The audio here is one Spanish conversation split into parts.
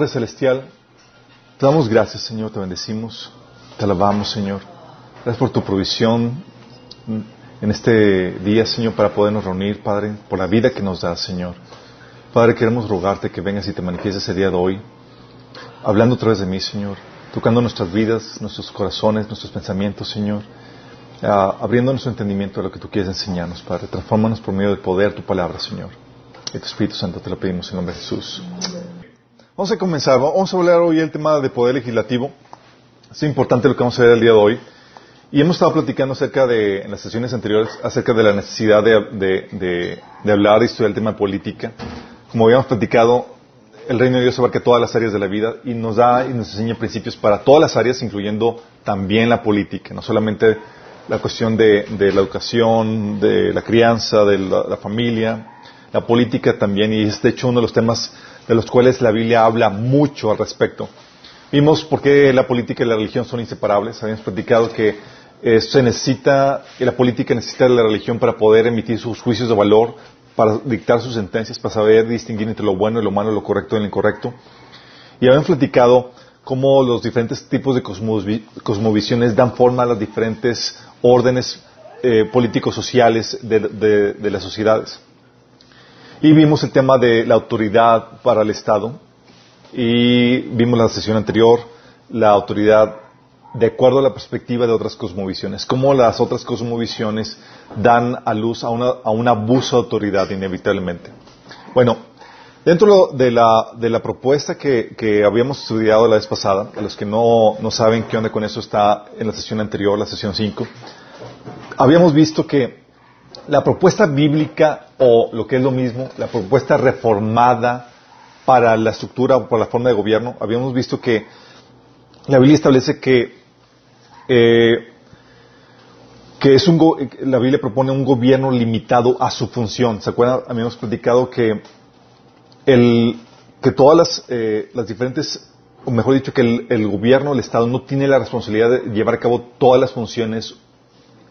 Padre Celestial, te damos gracias, Señor, te bendecimos, te alabamos, Señor. Gracias por tu provisión en este día, Señor, para podernos reunir, Padre, por la vida que nos das, Señor. Padre, queremos rogarte que vengas y te manifiestes el día de hoy, hablando a través de mí, Señor, tocando nuestras vidas, nuestros corazones, nuestros pensamientos, Señor, ah, abriendo nuestro entendimiento de lo que tú quieres enseñarnos, Padre. Transfórmanos por medio del poder de tu palabra, Señor. Y tu Espíritu Santo te lo pedimos en nombre de Jesús. Vamos a comenzar. Vamos a hablar hoy el tema de poder legislativo. Es importante lo que vamos a ver el día de hoy. Y hemos estado platicando acerca de, en las sesiones anteriores, acerca de la necesidad de, de- de- de hablar y estudiar el tema de política. Como habíamos platicado, el reino de Dios abarca todas las áreas de la vida y nos da y nos enseña principios para todas las áreas, incluyendo también la política, no solamente la cuestión de, de la educación, de la crianza, de la, familia, la política también, y es hecho uno de los temas de los cuales la Biblia habla mucho al respecto. Vimos por qué la política y la religión son inseparables. Habíamos platicado que eh, se necesita, que la política necesita de la religión para poder emitir sus juicios de valor, para dictar sus sentencias, para saber distinguir entre lo bueno y lo malo, lo correcto y lo incorrecto. Y habíamos platicado cómo los diferentes tipos de cosmovi- cosmovisiones dan forma a las diferentes órdenes eh, políticos sociales de las sociedades. Y vimos el tema de la autoridad para el Estado. Y vimos la sesión anterior la autoridad de acuerdo a la perspectiva de otras cosmovisiones. Cómo las otras cosmovisiones dan a luz a, una- a un abuso de autoridad inevitablemente. Bueno, dentro de la, de la propuesta que, que habíamos estudiado la vez pasada, a los que no, no saben qué onda con eso está en la sesión anterior, la sesión 5, habíamos visto que la propuesta bíblica o lo que es lo mismo, la propuesta reformada para la estructura o para la forma de gobierno, habíamos visto que la Biblia establece que, eh, que es un go- la Biblia propone un gobierno limitado a su función. ¿Se acuerdan? Habíamos platicado que el, que todas las, eh, las diferentes, o mejor dicho, que el, el gobierno, el Estado, no tiene la responsabilidad de llevar a cabo todas las funciones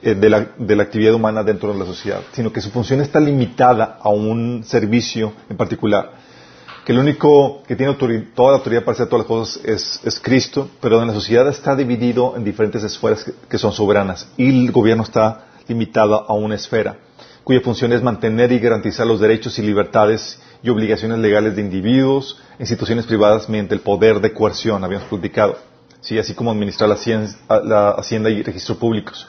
de, la, de la actividad humana dentro de la sociedad, sino que su función está limitada a un servicio en particular. Que el único que tiene autori- toda la autoridad para hacer todas las cosas es, Cristo, pero en la sociedad está dividido en diferentes esferas que, son soberanas y el gobierno está limitado a una esfera cuya función es mantener y garantizar los derechos y libertades y obligaciones legales de individuos, instituciones privadas mediante el poder de coerción, habíamos platicado, ¿sí? así como administrar la hacienda y registros públicos.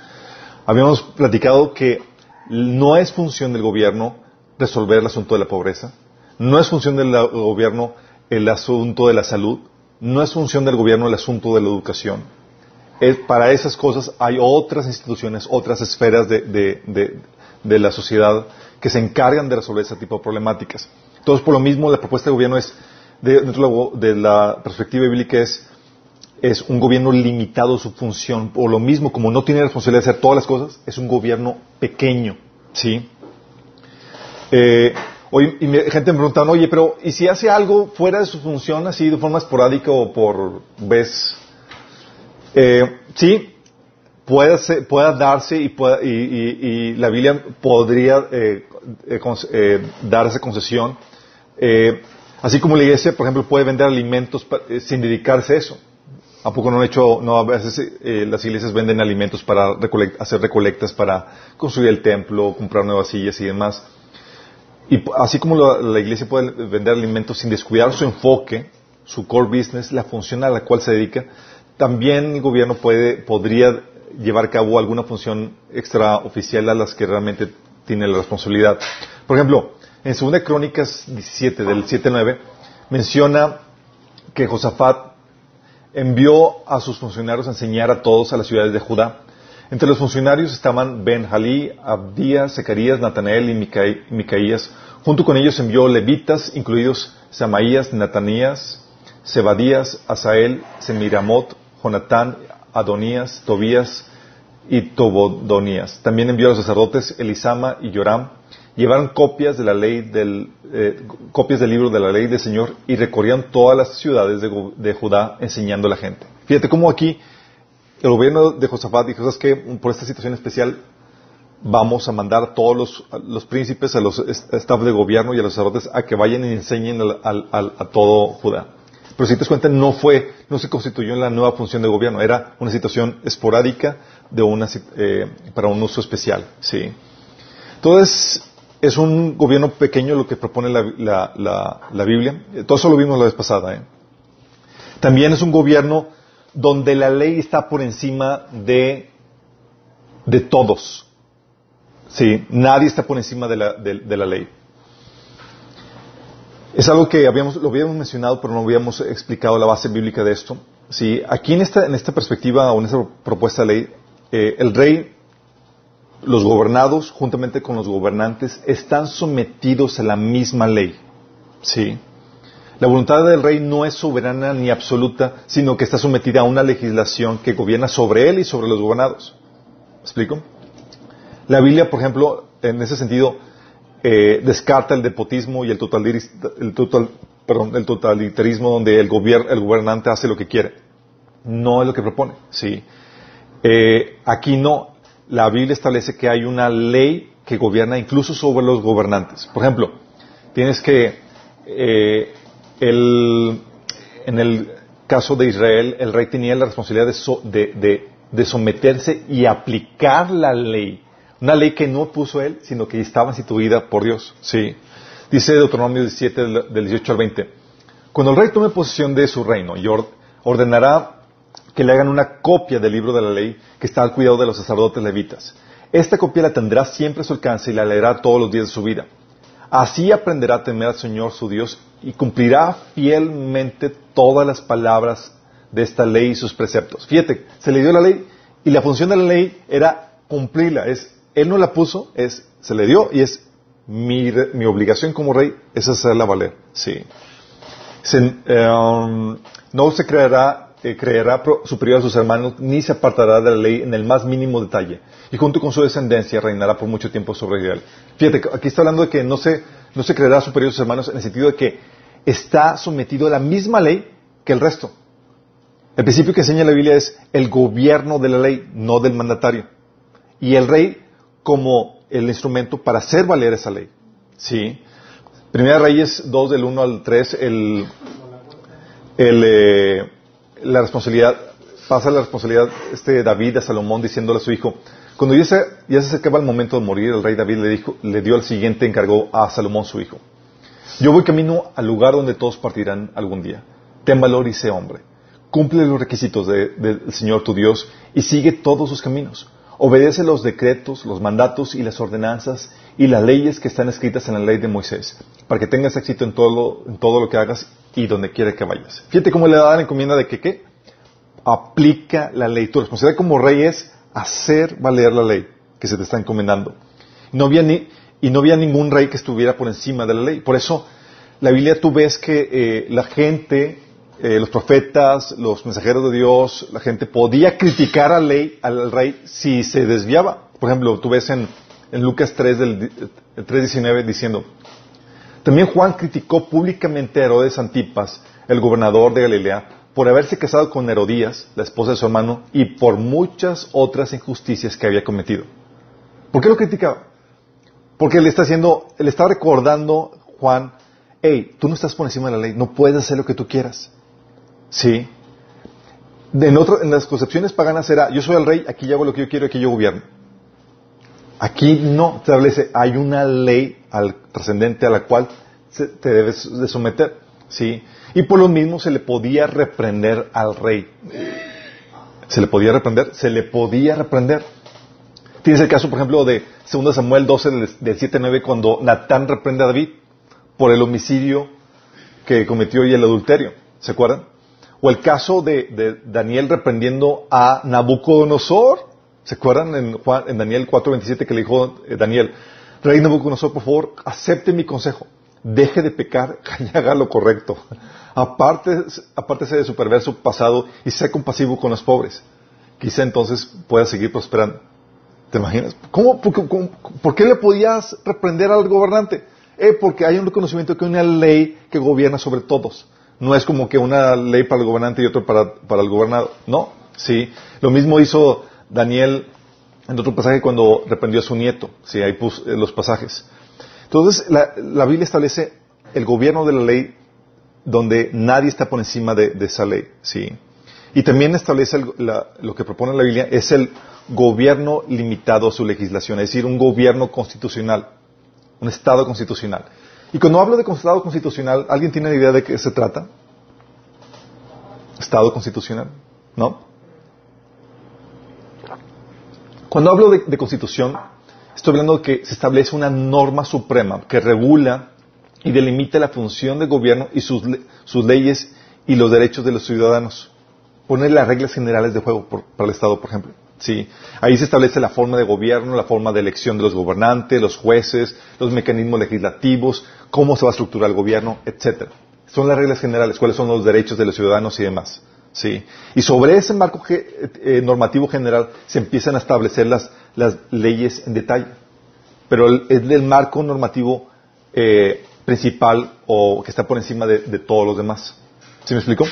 Habíamos platicado que no es función del gobierno resolver el asunto de la pobreza, no es función del gobierno el asunto de la salud, no es función del gobierno el asunto de la educación. Es- para esas cosas hay otras instituciones, otras esferas de, de- de- de la sociedad que se encargan de resolver ese tipo de problemáticas. Entonces, por lo mismo, la propuesta de gobierno es, de- dentro de la perspectiva bíblica, es es un gobierno limitado su función. Por lo mismo, como no tiene responsabilidad de hacer todas las cosas, es un gobierno pequeño. ¿Sí? Eh, hoy, y me- gente me pregunta, oye, pero ¿y si hace algo fuera de su función, así de forma esporádica o por vez? Eh, sí, pueda, pueda darse y, pueda, y, la Biblia podría eh, eh, eh, dar esa concesión. así como la iglesia, por ejemplo, puede vender alimentos sin dedicarse a eso. ¿A poco no han hecho, no, a veces las iglesias venden alimentos para hacer recolectas para construir el templo, comprar nuevas sillas y demás? Y así como la, iglesia puede vender alimentos sin descuidar su enfoque, su core business, la función a la cual se dedica, también el gobierno puede, podría llevar a cabo alguna función extraoficial a las que realmente tiene la responsabilidad. Por ejemplo, en 2 Crónicas 17, del 7-9, menciona que Josafat envió a sus funcionarios a enseñar a todos a las ciudades de Judá. Entre los funcionarios estaban Ben Jalí, Abdías, Zacarías, Natanael y Micaías. Junto con ellos envió levitas, incluidos Samaías, Natanías, Sebadías, Asael, Semiramot, Jonatán, Adonías, Tobías y Tobodonías. También envió a los sacerdotes Elisama y Joram. Llevaron copias de la ley del, eh, copias del libro de la ley del Señor y recorrían todas las ciudades de, Judá enseñando a la gente. Fíjate cómo aquí el gobierno de Josafat dijo, ¿sabes qué? Por esta situación especial vamos a mandar a todos los, príncipes, a los staff de gobierno y a los sacerdotes a que vayan y enseñen a todo Judá. Pero si te das cuenta, no fue, no se constituyó en la nueva función de gobierno, era una situación esporádica de una, eh, para un uso especial, ¿sí? Entonces, es un gobierno pequeño lo que propone la, Biblia. Todo eso lo vimos la vez pasada, ¿eh? También es un gobierno donde la ley está por encima de, de todos. Sí, nadie está por encima de la, de la ley. Es algo que habíamos, lo habíamos mencionado, pero no habíamos explicado la base bíblica de esto. Sí, aquí en esta, en esta perspectiva o en esta propuesta de ley, eh, el rey, los gobernados, juntamente con los gobernantes, están sometidos a la misma ley. Sí. La voluntad del rey no es soberana ni absoluta, sino que está sometida a una legislación que gobierna sobre él y sobre los gobernados. ¿Me explico? La Biblia, por ejemplo, en ese sentido, eh, descarta el depotismo y el, totalitarismo donde el, el gobernante hace lo que quiere. No es lo que propone. Sí. Eh, aquí no. La Biblia establece que hay una ley que gobierna incluso sobre los gobernantes. Por ejemplo, tienes que eh, en el caso de Israel, el rey tenía la responsabilidad de someterse y aplicar la ley una ley que no puso él, sino que estaba instituida por Dios. Sí. Dice Deuteronomio 17, del 18 al 20. Cuando el rey tome posesión de su reino y ordenará que le hagan una copia del libro de la ley que está al cuidado de los sacerdotes levitas. Esta copia la tendrá siempre a su alcance y la leerá todos los días de su vida. Así aprenderá a temer al Señor su Dios y cumplirá fielmente todas las palabras de esta ley y sus preceptos. Fíjate, se le dio la ley y la función de la ley era cumplirla, es él no la puso, es, se le dio y es mi, mi obligación como rey es hacerla valer. Sí. Um, no se creerá, eh, creerá superior a sus hermanos, ni se apartará de la ley en el más mínimo detalle. Y junto con su descendencia reinará por mucho tiempo sobre Israel. Fíjate, aquí está hablando de que no se, no se creerá superior a sus hermanos en el sentido de que está sometido a la misma ley que el resto. El principio que enseña la Biblia es el gobierno de la ley, no del mandatario. Y el rey como el instrumento para hacer valer esa ley. ¿Sí? Primera Reyes 2 del 1 al 3, el, el, eh, la responsabilidad, pasa la responsabilidad este David a Salomón diciéndole a su hijo, cuando ya se, ya se acercaba el momento de morir, el rey David le, dijo, le dio el siguiente encargo a Salomón su hijo. Yo voy camino al lugar donde todos partirán algún día. Ten valor y sé hombre. Cumple los requisitos del Señor tu Dios y sigue todos sus caminos Obedece los decretos, los mandatos y las ordenanzas y las leyes que están escritas en la ley de Moisés, para que tengas éxito en todo, en todo lo que hagas y donde quiera que vayas. Fíjate cómo le da la encomienda de que qué? Aplica la ley. Tu responsabilidad como rey es hacer valer la ley que se te está encomendando. No había ni, y no había ningún rey que estuviera por encima de la ley. Por eso, la Biblia tú ves que eh, la gente eh, los profetas, los mensajeros de Dios, la gente podía criticar al, ley, al rey si se desviaba. Por ejemplo, tú ves en, Lucas 3, del, 3.19 diciendo, también Juan criticó públicamente a Herodes Antipas, el gobernador de Galilea, por haberse casado con Herodías, la esposa de su hermano, y por muchas otras injusticias que había cometido. ¿Por qué lo criticaba? Porque le está haciendo, le está recordando Juan, hey, tú no estás por encima de la ley, no puedes hacer lo que tú quieras. ¿Sí? En, en las concepciones paganas era, yo soy el rey, aquí yo hago lo que yo quiero, aquí yo gobierno. Aquí no establece, hay una ley al, trascendente a la cual te debes de someter. ¿sí? Y por lo mismo se le podía reprender al rey. ¿Se le podía reprender? Se le podía reprender. Tienes el caso, por ejemplo, de 2 Samuel 12, del, 7-9, cuando Natán reprende a David por el homicidio que cometió y el adulterio. ¿Se acuerdan? O el caso de, Daniel reprendiendo a Nabucodonosor. ¿Se acuerdan en, Daniel 4.27 que le dijo eh, Daniel, Rey Nabucodonosor, por favor, acepte mi consejo. Deje de pecar y haga lo correcto. Aparte, apártese de su perverso pasado y sea compasivo con los pobres. Quizá entonces pueda seguir prosperando. ¿Te imaginas? ¿Cómo, por, qué le podías reprender al gobernante? Eh, porque hay un reconocimiento que hay una ley que gobierna sobre todos. No es como que una ley para el gobernante y otra para, para el gobernado. No, sí. Lo mismo hizo Daniel en otro pasaje cuando reprendió a su nieto. Sí, ahí puse los pasajes. Entonces, la, la, Biblia establece el gobierno de la ley donde nadie está por encima de, esa ley. ¿sí? Y también establece lo que propone la Biblia es el gobierno limitado a su legislación, es decir, un gobierno constitucional, un Estado constitucional. Y cuando hablo de Estado constitucional, ¿alguien tiene idea de qué se trata? Estado constitucional, ¿no? Cuando hablo de, constitución, estoy hablando de que se establece una norma suprema que regula y delimita la función del gobierno y sus, sus leyes y los derechos de los ciudadanos. Pone las reglas generales de juego para el Estado, por ejemplo. Sí. Ahí se establece la forma de gobierno, la forma de elección de los gobernantes, los jueces, los mecanismos legislativos, cómo se va a estructurar el gobierno, etcétera. Son las reglas generales, cuáles son los derechos de los ciudadanos y demás. Sí. Y sobre ese marco eh, normativo general se empiezan a establecer las, las leyes en detalle. Pero es del marco normativo eh, principal o que está por encima de, de todos los demás. ¿Sí me explico?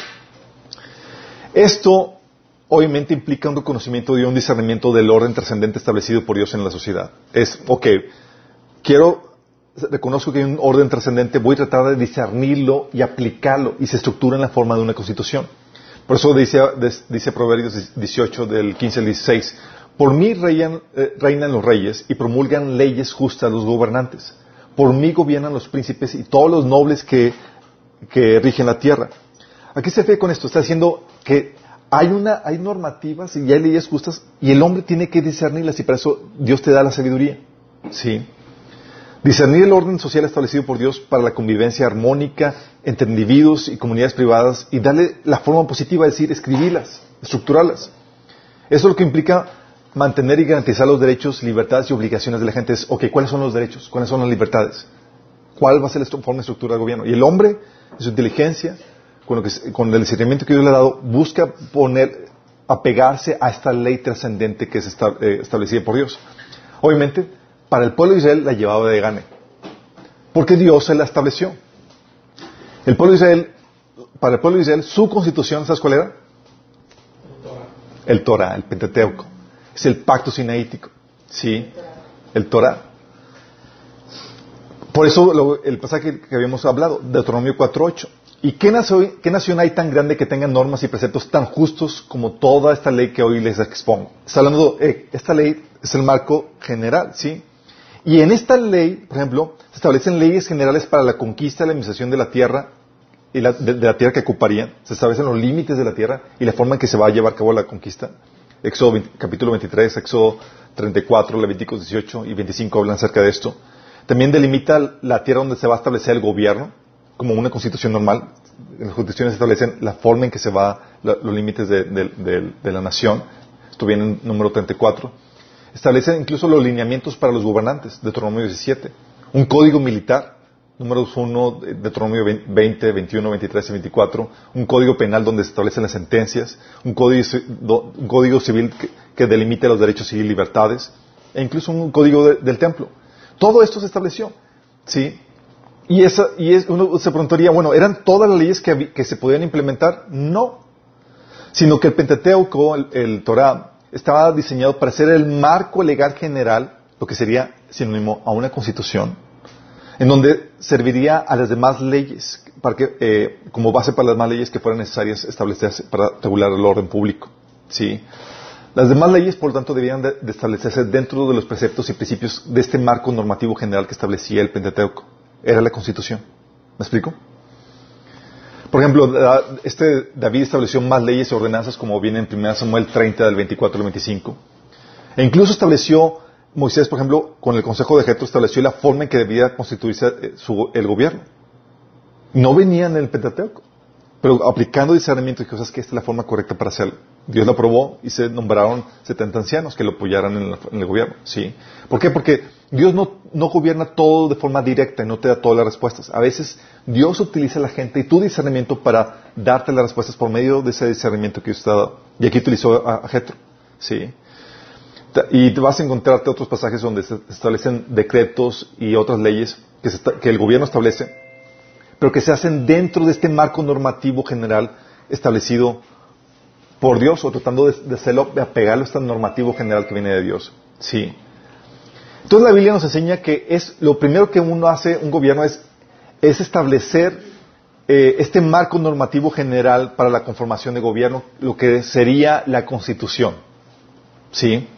Esto obviamente implica un reconocimiento y un discernimiento del orden trascendente establecido por Dios en la sociedad. Es, ok, quiero, reconozco que hay un orden trascendente, voy a tratar de discernirlo y aplicarlo y se estructura en la forma de una constitución. Por eso dice, dice Proverbios 18 del 15 al 16, por mí reinan, eh, reinan los reyes y promulgan leyes justas los gobernantes. Por mí gobiernan los príncipes y todos los nobles que, que rigen la tierra. Aquí se ve con esto, está diciendo que hay, una, hay normativas y hay leyes justas y el hombre tiene que discernirlas y para eso Dios te da la sabiduría. ¿Sí? Discernir el orden social establecido por Dios para la convivencia armónica entre individuos y comunidades privadas y darle la forma positiva, es decir, escribirlas, estructurarlas. Eso es lo que implica mantener y garantizar los derechos, libertades y obligaciones de la gente. Es, ok, ¿cuáles son los derechos? ¿Cuáles son las libertades? ¿Cuál va a ser la forma de estructura del gobierno? Y el hombre, en su inteligencia, con, el discernimiento que Dios le ha dado, busca poner, apegarse a esta ley trascendente que es eh, establecida por Dios. Obviamente, para el pueblo de Israel la llevaba de gane, porque Dios se la estableció. El pueblo de Israel, para el pueblo de Israel, su constitución, ¿sabes cuál era? El Torah, el Pentateuco. Es el pacto sinaítico. ¿Sí? El Torah. Por eso el pasaje que habíamos hablado, Deuteronomio 4.8. ¿Y qué, nación hay tan grande que tenga normas y preceptos tan justos como toda esta ley que hoy les expongo? Está hablando, eh, esta ley es el marco general, ¿sí? Y en esta ley, por ejemplo, se establecen leyes generales para la conquista y la administración de la tierra y la, de, la tierra que ocuparían. Se establecen los límites de la tierra y la forma en que se va a llevar a cabo la conquista. Éxodo capítulo 23, Éxodo 34, Levíticos 18 y 25 hablan acerca de esto. También delimita la tierra donde se va a establecer el gobierno como una constitución normal. Las constituciones establecen la forma en que se va los límites de, la nación. Esto viene en número 34. Establece incluso los lineamientos para los gobernantes, Deuteronomio 17. Un código militar, números 1, Deuteronomio 20, 21, 23 y 24. Un código penal donde se establecen las sentencias. Un código, un código civil que, delimite los derechos y libertades. E incluso un código del templo. Todo esto se estableció. ¿Sí? Y, esa, y es, uno se preguntaría, bueno, ¿eran todas las leyes que, se podían implementar? No, sino que el Pentateuco, el, el Torah, estaba diseñado para ser el marco legal general, lo que sería sinónimo a una constitución, en donde serviría a las demás leyes, para que, eh, como base para las demás leyes que fueran necesarias establecerse para regular el orden público. ¿sí? Las demás leyes, por lo tanto, debían de, establecerse dentro de los preceptos y principios de este marco normativo general que establecía el Pentateuco. Era la Constitución. ¿Me explico? Por ejemplo, este David estableció más leyes y ordenanzas como viene en 1 Samuel 30 del 24 al 25. E incluso estableció Moisés, por ejemplo, con el consejo de Jetro estableció la forma en que debía constituirse eh, su, el gobierno. No venían en el Pentateuco, pero aplicando discernimiento y cosas que esta es la forma correcta para hacerlo. Dios lo aprobó y se nombraron 70 ancianos que lo apoyaran en, la, en el gobierno. ¿sí? ¿Por qué? Porque Dios no, no, gobierna todo de forma directa y no te da todas las respuestas. A veces Dios utiliza a la gente y tu discernimiento para darte las respuestas por medio de ese discernimiento que Dios te ha dado. Y aquí utilizó a, a Jetro. ¿sí? Y vas a encontrarte otros pasajes donde se establecen decretos y otras leyes que, se, que el gobierno establece, pero que se hacen dentro de este marco normativo general establecido por Dios o tratando de, hacerlo, de apegarlo a este normativo general que viene de Dios. Sí. Entonces la Biblia nos enseña que es lo primero que uno hace, un gobierno, es, es establecer eh, este marco normativo general para la conformación de gobierno, lo que sería la constitución. ¿Sí?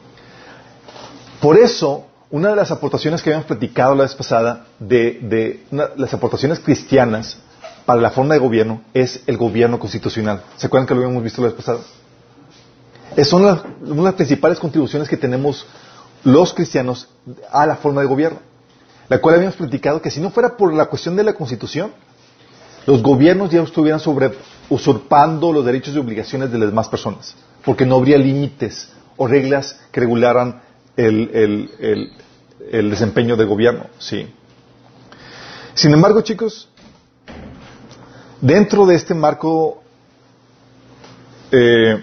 Por eso, una de las aportaciones que habíamos platicado la vez pasada, de, las aportaciones cristianas para la forma de gobierno, es el gobierno constitucional. ¿Se acuerdan que lo habíamos visto la vez pasada? Es, son las, una de las principales contribuciones que tenemos los cristianos a la forma de gobierno, la cual habíamos platicado que si no fuera por la cuestión de la constitución, los gobiernos ya estuvieran sobre, usurpando los derechos y obligaciones de las demás personas, porque no habría límites o reglas que regularan el, desempeño del gobierno. Sí. Sin embargo, chicos, dentro de este marco eh,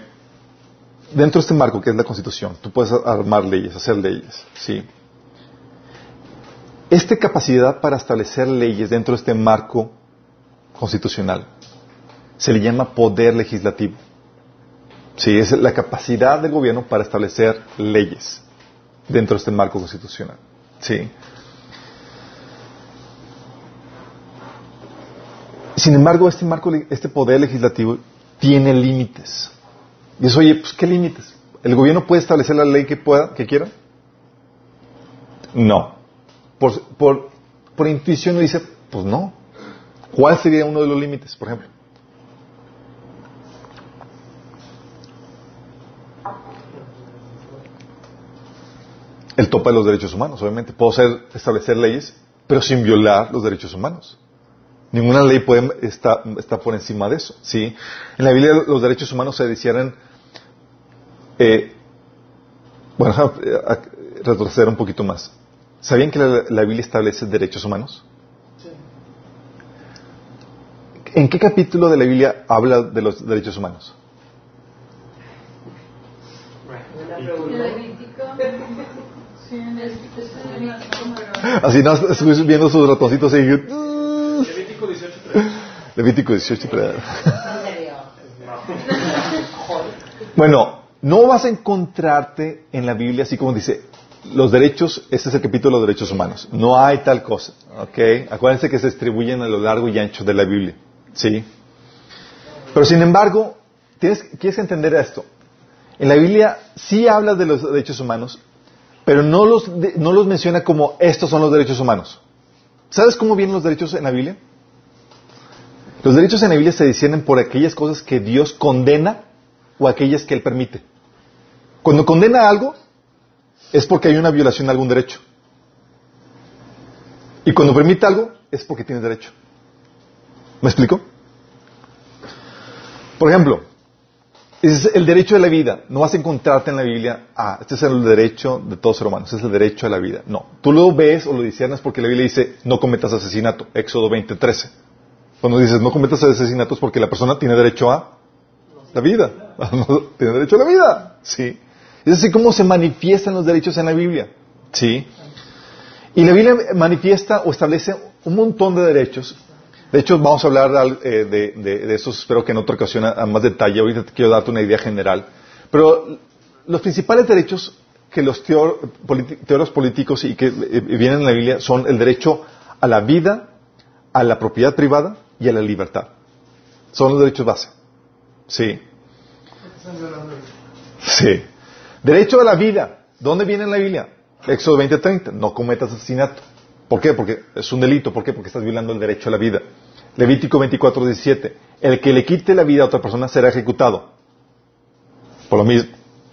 dentro de este marco que es la Constitución, tú puedes armar leyes, hacer leyes, ¿sí? Esta capacidad para establecer leyes dentro de este marco constitucional se le llama poder legislativo. Sí, es la capacidad del gobierno para establecer leyes dentro de este marco constitucional. Sí. Sin embargo, este marco, este poder legislativo tiene límites. Y dices, oye, pues ¿qué límites? ¿El gobierno puede establecer la ley que pueda, que quiera? No. Por, intuición uno dice, pues no. ¿Cuál sería uno de los límites, por ejemplo? El tope de los derechos humanos, obviamente. Puedo hacer, establecer leyes, pero sin violar los derechos humanos. Ninguna ley puede estar, está por encima de eso. ¿sí? En la Biblia los derechos humanos se decían eh, bueno, retroceder un poquito más. ¿Sabían que la, la, Biblia establece derechos humanos? Sí. ¿En qué capítulo de la Biblia habla de los derechos humanos? Así no, estoy viendo sus ratoncitos y Levítico 18. Levítico 18. bueno, no vas a encontrarte en la Biblia así como dice, los derechos, este es el capítulo de los derechos humanos. No hay tal cosa. ¿Ok? Acuérdense que se distribuyen a lo largo y ancho de la Biblia. ¿Sí? Pero sin embargo, tienes, quieres entender esto. En la Biblia sí habla de los derechos humanos, pero no los, no los menciona como estos son los derechos humanos. ¿Sabes cómo vienen los derechos en la Biblia? Los derechos en la Biblia se disciernen por aquellas cosas que Dios condena o aquellas que Él permite. Cuando condena algo, es porque hay una violación de algún derecho. Y cuando permite algo, es porque tiene derecho. ¿Me explico? Por ejemplo, es el derecho de la vida. No vas a encontrarte en la Biblia, ah, este es el derecho de todo ser humano, este es el derecho a la vida. No, tú lo ves o lo discernes porque la Biblia dice, no cometas asesinato, Éxodo 20:13. Cuando dices, no cometas asesinato es porque la persona tiene derecho a la vida. tiene derecho a la vida. Sí. Es así como se manifiestan los derechos en la Biblia. ¿Sí? Y la Biblia manifiesta o establece un montón de derechos, De hecho, vamos a hablar eh, de, de, espero que en otra ocasión a, más detalle. Ahorita quiero darte una idea general. Pero los principales derechos que los teor- teóricos políticos y que eh, vienen en la Biblia son el derecho a la vida, a la propiedad privada y a la libertad. Son los derechos base. Sí. Sí. Derecho a la vida. ¿Dónde viene en la Biblia? Éxodo 20:30. No cometas asesinato. ¿Por qué? Porque es un delito. ¿Por qué? Porque estás violando el derecho a la vida. Levítico 24:17. El que le quite la vida a otra persona será ejecutado. Por lo mismo.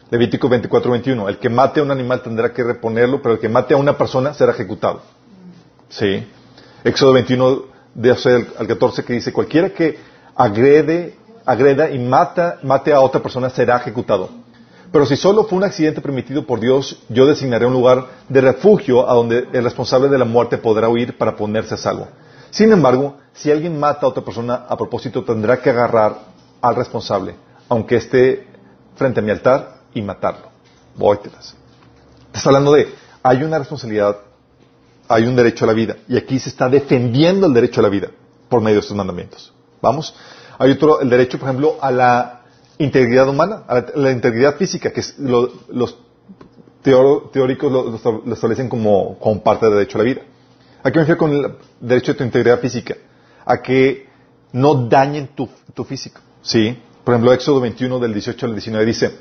Levítico 24:21. El que mate a un animal tendrá que reponerlo, pero el que mate a una persona será ejecutado. Sí. Éxodo 21, de al al 14, que dice, cualquiera que agrede, agreda y mata, mate a otra persona será ejecutado. Pero si solo fue un accidente permitido por Dios, yo designaré un lugar de refugio a donde el responsable de la muerte podrá huir para ponerse a salvo. Sin embargo, si alguien mata a otra persona a propósito, tendrá que agarrar al responsable, aunque esté frente a mi altar, y matarlo. Vóytelas. Estás hablando de, hay una responsabilidad, hay un derecho a la vida, y aquí se está defendiendo el derecho a la vida por medio de estos mandamientos. Vamos. Hay otro, el derecho, por ejemplo, a la integridad humana, a la, la integridad física, que los teóricos lo, lo estab- lo establecen como, parte del derecho a la vida. ¿A qué me refiero con el derecho de tu integridad física? A que no dañen tu, tu físico. ¿Sí? Por ejemplo, Éxodo 21 del 18 al 19 dice,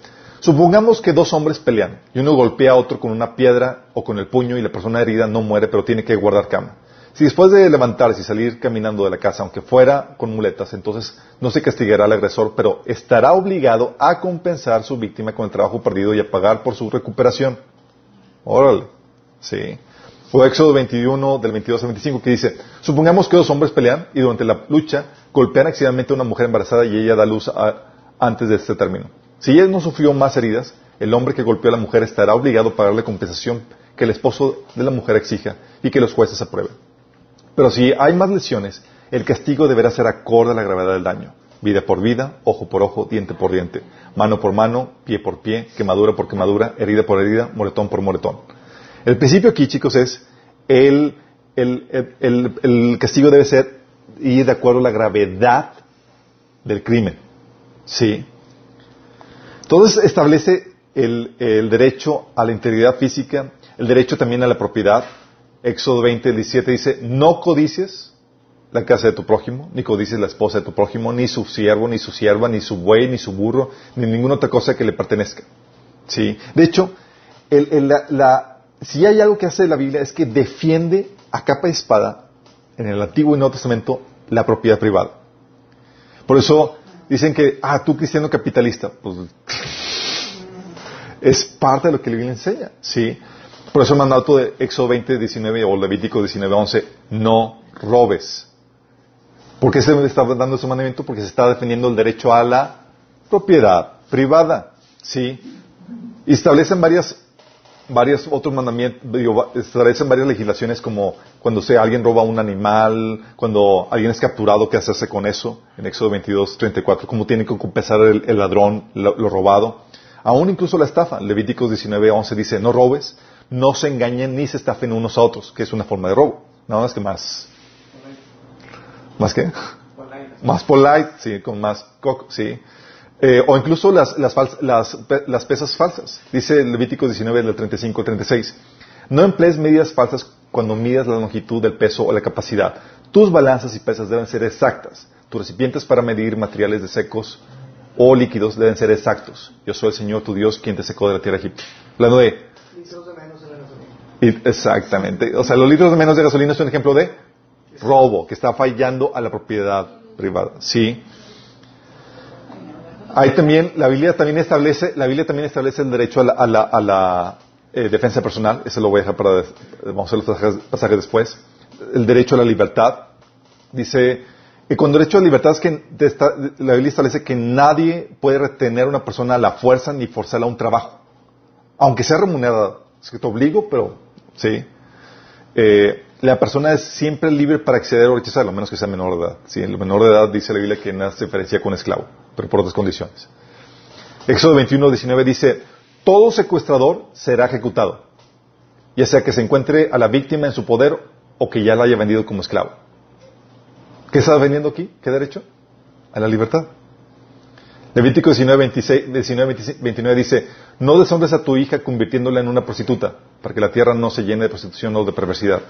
supongamos que dos hombres pelean y uno golpea a otro con una piedra o con el puño y la persona herida no muere pero tiene que guardar cama. Si después de levantarse y salir caminando de la casa, aunque fuera con muletas, entonces no se castigará al agresor, pero estará obligado a compensar su víctima con el trabajo perdido y a pagar por su recuperación. Órale. Sí. O Éxodo 21, del 22 al 25, que dice, supongamos que dos hombres pelean y durante la lucha golpean accidentalmente a una mujer embarazada y ella da luz antes de este término. Si ella no sufrió más heridas, el hombre que golpeó a la mujer estará obligado a pagarle compensación que el esposo de la mujer exija y que los jueces aprueben. Pero si hay más lesiones, el castigo deberá ser acorde a la gravedad del daño. Vida por vida, ojo por ojo, diente por diente, mano por mano, pie por pie, quemadura por quemadura, herida por herida, moretón por moretón. El principio aquí, chicos, es el, el, el- el- el castigo debe ser ir de acuerdo a la gravedad del crimen. Sí. Entonces establece el, derecho a la integridad física, el derecho también a la propiedad. Éxodo 20, 17 dice, no codicies la casa de tu prójimo, ni codicies la esposa de tu prójimo, ni su siervo, ni su sierva, ni su buey, ni su burro, ni ninguna otra cosa que le pertenezca. Sí. De hecho, el- la- si hay algo que hace la Biblia es que defiende a capa y espada en el Antiguo y Nuevo Testamento la propiedad privada. Por eso dicen que, ah, tú cristiano capitalista, pues es parte de lo que la Biblia enseña, ¿sí? Por eso el mandato de Éxodo 20, 19 o Levítico 19, 11, no robes. ¿Por qué se está dando ese mandamiento? Porque se está defendiendo el derecho a la propiedad privada, ¿sí? Y establecen varias, varios otros mandamientos, digo, establecen varias legislaciones como cuando sea alguien roba un animal, cuando alguien es capturado, ¿qué hacerse con eso? En Éxodo 22, 34, cómo tiene que compensar el, el ladrón lo, lo robado. Aún incluso la estafa. Levíticos 19, 11 dice, no robes, no se engañen ni se estafen unos a otros, que es una forma de robo. Nada más que más. ¿Más qué? Más polite, sí, con más coco, sí. Eh, o incluso las, las, fals- las, las pesas falsas. Dice Levítico 19, del 35 al 36. No emplees medidas falsas cuando midas la longitud del peso o la capacidad. Tus balanzas y pesas deben ser exactas. Tus recipientes para medir materiales de secos o líquidos deben ser exactos. Yo soy el Señor tu Dios quien te secó de la tierra de Egipto. Hablando de... Y- Exactamente. O sea, los litros de menos de gasolina es un ejemplo de robo, que está fallando a la propiedad privada. Sí. Hay también, la Biblia también establece, la Biblia también establece el derecho a la, a la, a la, eh, defensa personal. Eso lo voy a dejar para, vamos a ver los pasajes, después. El derecho a la libertad. Dice, que con derecho a libertad es que la Biblia establece que nadie puede retener a una persona a la fuerza ni forzarla a un trabajo. Aunque sea remunerada. Es que te obligo, pero, sí. Eh, la persona es siempre libre para acceder o rechazarlo, a menos que sea menor de edad. Sí, el menor de edad dice la Biblia que nada se diferencia con esclavo, pero por otras condiciones. Éxodo 21, 19 dice, todo secuestrador será ejecutado, ya sea que se encuentre a la víctima en su poder o que ya la haya vendido como esclavo. ¿Qué está vendiendo aquí? ¿Qué derecho? A la libertad. Levítico 19, 26, 19, 29 dice, no deshonres a tu hija convirtiéndola en una prostituta, para que la tierra no se llene de prostitución o de perversidad.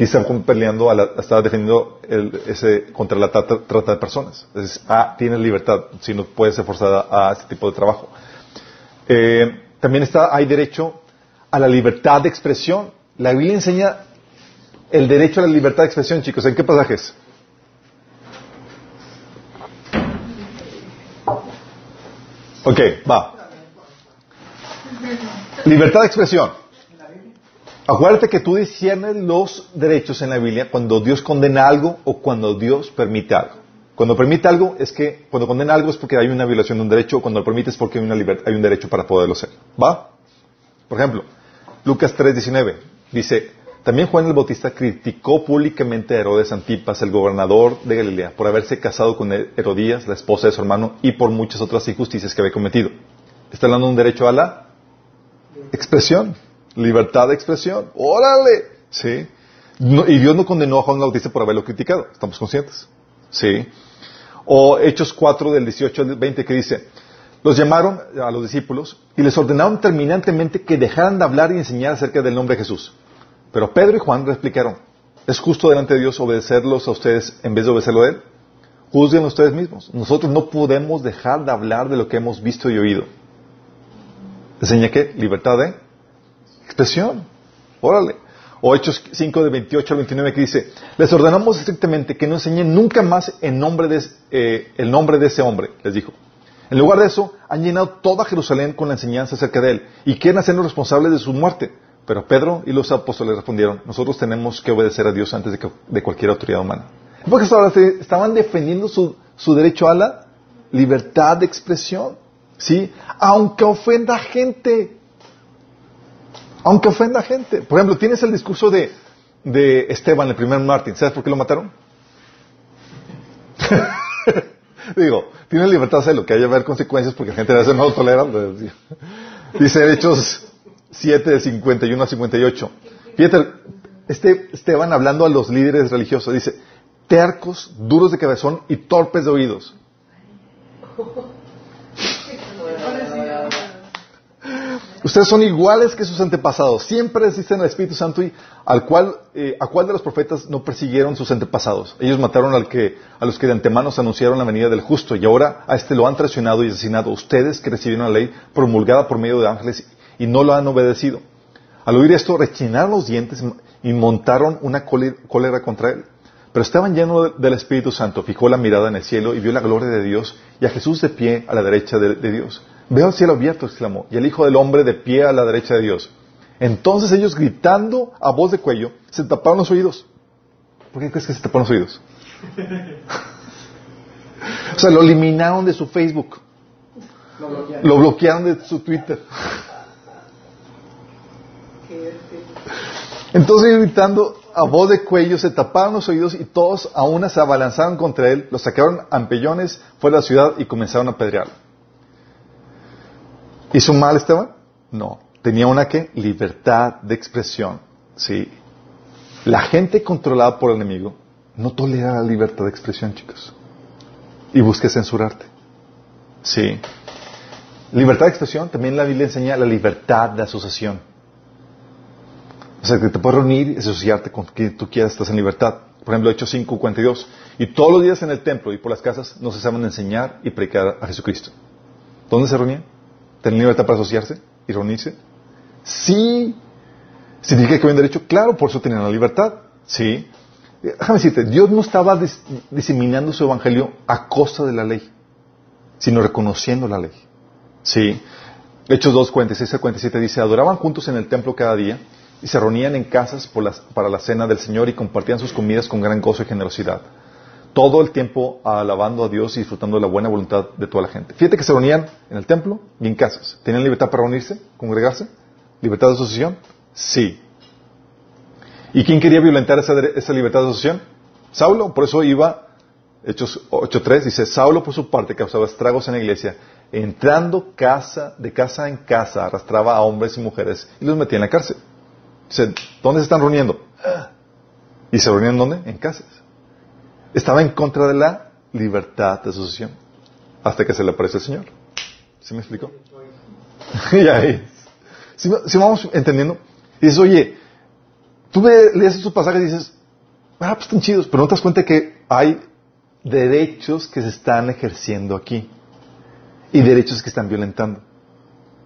Aquí están peleando, a la, está defendiendo el, ese, contra la trata, de personas. Es, ah, tienes libertad, si no puedes ser forzada a este tipo de trabajo. Eh, también está, hay derecho a la libertad de expresión. La Biblia enseña el derecho a la libertad de expresión, chicos. ¿En qué pasajes? Ok, va. Libertad de expresión. Acuérdate que tú disiernes los derechos en la Biblia cuando Dios condena algo o cuando Dios permite algo. Cuando permite algo es que, cuando condena algo es porque hay una violación de un derecho, o cuando lo permite es porque hay, una hay un derecho para poderlo hacer. ¿Va? Por ejemplo, Lucas 3:19 dice, también Juan el Bautista criticó públicamente a Herodes Antipas, el gobernador de Galilea, por haberse casado con Herodías, la esposa de su hermano, y por muchas otras injusticias que había cometido. Está hablando de un derecho a la expresión, libertad de expresión. ¡Órale! ¿Sí? y Dios no condenó a Juan Bautista por haberlo criticado, estamos conscientes. ¿Sí? O Hechos 4 del 18 al 20 que dice, los llamaron a los discípulos y les ordenaron terminantemente que dejaran de hablar y enseñar acerca del nombre de Jesús. Pero Pedro y Juan le explicaron, ¿es justo delante de Dios obedecerlos a ustedes en vez de obedecerlo a Él? Juzguen ustedes mismos. Nosotros no podemos dejar de hablar de lo que hemos visto y oído. ¿Enseña qué? Libertad de expresión. Órale. O Hechos 5 de 28 al 29 que dice, les ordenamos estrictamente que no enseñen nunca más en nombre de, eh, el nombre de ese hombre, les dijo. En lugar de eso, han llenado toda Jerusalén con la enseñanza acerca de él y quieren hacernos responsables de su muerte. Pero Pedro y los apóstoles respondieron, nosotros tenemos que obedecer a Dios antes de, cualquier autoridad humana. Porque estaban defendiendo su, derecho a la libertad de expresión, ¿sí? Aunque ofenda a gente. Aunque ofenda a gente. Por ejemplo, tienes el discurso de, de Esteban, el primer Martín. ¿Sabes por qué lo mataron? Digo, tiene libertad de hacerlo, que haya haber consecuencias porque la gente a veces no lo tolera. Dice Hechos 7 de 51 a 58. Fíjate, este Esteban hablando a los líderes religiosos dice, tercos, duros de cabezón y torpes de oídos. Ustedes son iguales que sus antepasados. Siempre existen al Espíritu Santo y al cual, eh, a cuál de los profetas no persiguieron sus antepasados. Ellos mataron al que, a los que de antemano anunciaron la venida del justo y ahora a este lo han traicionado y asesinado. Ustedes que recibieron la ley promulgada por medio de ángeles y no lo han obedecido. Al oír esto, rechinaron los dientes y montaron una cólera contra él. Pero estaban llenos del Espíritu Santo, fijó la mirada en el cielo y vio la gloria de Dios y a Jesús de pie a la derecha de, Dios. Veo el cielo abierto, exclamó, y el Hijo del Hombre de pie a la derecha de Dios. Entonces ellos gritando a voz de cuello, se taparon los oídos. ¿Por qué crees que se taparon los oídos? o sea, lo eliminaron de su Facebook. Lo bloquearon de su Twitter. Entonces gritando a voz de cuello, se taparon los oídos y todos a una se abalanzaron contra él, lo sacaron a empellones fuera de la ciudad y comenzaron a apedrearlo. ¿Hizo mal Esteban? No. Tenía una que libertad de expresión. Sí. La gente controlada por el enemigo no tolera la libertad de expresión, chicos. Y busca censurarte. Sí. Libertad de expresión, también la Biblia enseña la libertad de asociación. O sea, que te puedes reunir y asociarte con quien tú quieras, estás en libertad. Por ejemplo, Hechos 5, 42. Y todos los días en el templo y por las casas no se saben enseñar y predicar a Jesucristo. ¿Dónde se reunían? ¿Tenían libertad para asociarse y reunirse? Sí. ¿Significa que habían derecho? Claro, por eso tenían la libertad. Sí. Déjame decirte, Dios no estaba diseminando su evangelio a costa de la ley, sino reconociendo la ley. Sí. Hechos 2, 46 a 47 dice, adoraban juntos en el templo cada día y se reunían en casas para la cena del Señor y compartían sus comidas con gran gozo y generosidad. Todo el tiempo alabando a Dios y disfrutando de la buena voluntad de toda la gente. Fíjate que se reunían en el templo y en casas. ¿Tenían libertad para reunirse, congregarse? ¿Libertad de asociación? Sí. ¿Y quién quería violentar esa, esa libertad de asociación? Saulo. Por eso iba, Hechos 8.3, dice, Saulo por su parte causaba estragos en la iglesia, entrando casa, de casa en casa, arrastraba a hombres y mujeres y los metía en la cárcel. Dice, ¿dónde se están reuniendo? ¿Y se reunían dónde? En casas. Estaba en contra de la libertad de asociación. Hasta que se le apareció el Señor. ¿Sí me explicó? y ahí. Si, vamos entendiendo, dices, oye, tú lees esos pasajes y dices, ah, pues están chidos, pero no te das cuenta que hay derechos que se están ejerciendo aquí y derechos que están violentando.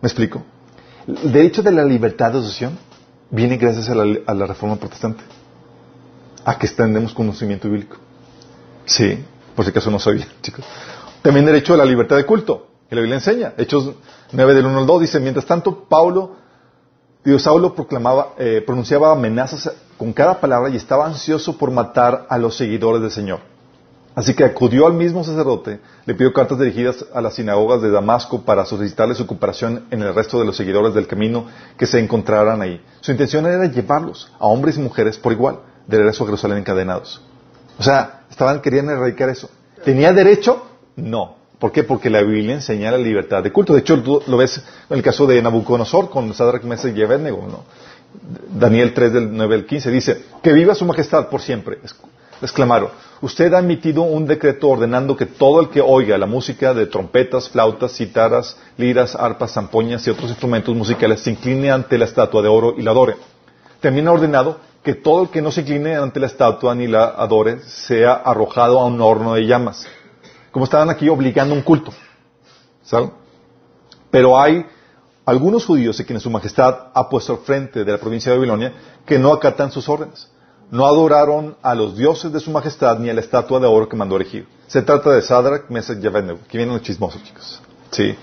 ¿Me explico? El derecho de la libertad de asociación viene gracias a la, a la reforma protestante, a que extendemos conocimiento bíblico. Sí, por si acaso no sabía, chicos. También derecho a la libertad de culto, que la Biblia enseña. Hechos 9 del 1 al 2 dice, mientras tanto, Pablo, Dios Saulo proclamaba, eh, pronunciaba amenazas con cada palabra y estaba ansioso por matar a los seguidores del Señor. Así que acudió al mismo sacerdote, le pidió cartas dirigidas a las sinagogas de Damasco para solicitarle su cooperación en el resto de los seguidores del camino que se encontraran ahí. Su intención era llevarlos, a hombres y mujeres por igual, de regreso a Jerusalén encadenados. O sea, estaban queriendo erradicar eso. ¿Tenía derecho? No. ¿Por qué? Porque la Biblia enseña la libertad de culto. De hecho, tú lo ves en el caso de Nabucodonosor con Sadrach, Mesach y. Daniel 3 del 9 al 15 dice, que viva su majestad por siempre. Exclamaron, usted ha emitido un decreto ordenando que todo el que oiga la música de trompetas, flautas, citaras, liras, arpas, zampoñas y otros instrumentos musicales se incline ante la estatua de oro y la adore. También ha ordenado que todo el que no se incline ante la estatua ni la adore sea arrojado a un horno de llamas. Como estaban aquí obligando un culto. ¿Saben? Pero hay algunos judíos a quienes su majestad ha puesto al frente de la provincia de Babilonia que no acatan sus órdenes. No adoraron a los dioses de su majestad ni a la estatua de oro que mandó erigir. Se trata de Sadrach, Mesach y Abednego. Aquí vienen los chismosos, chicos. Sí.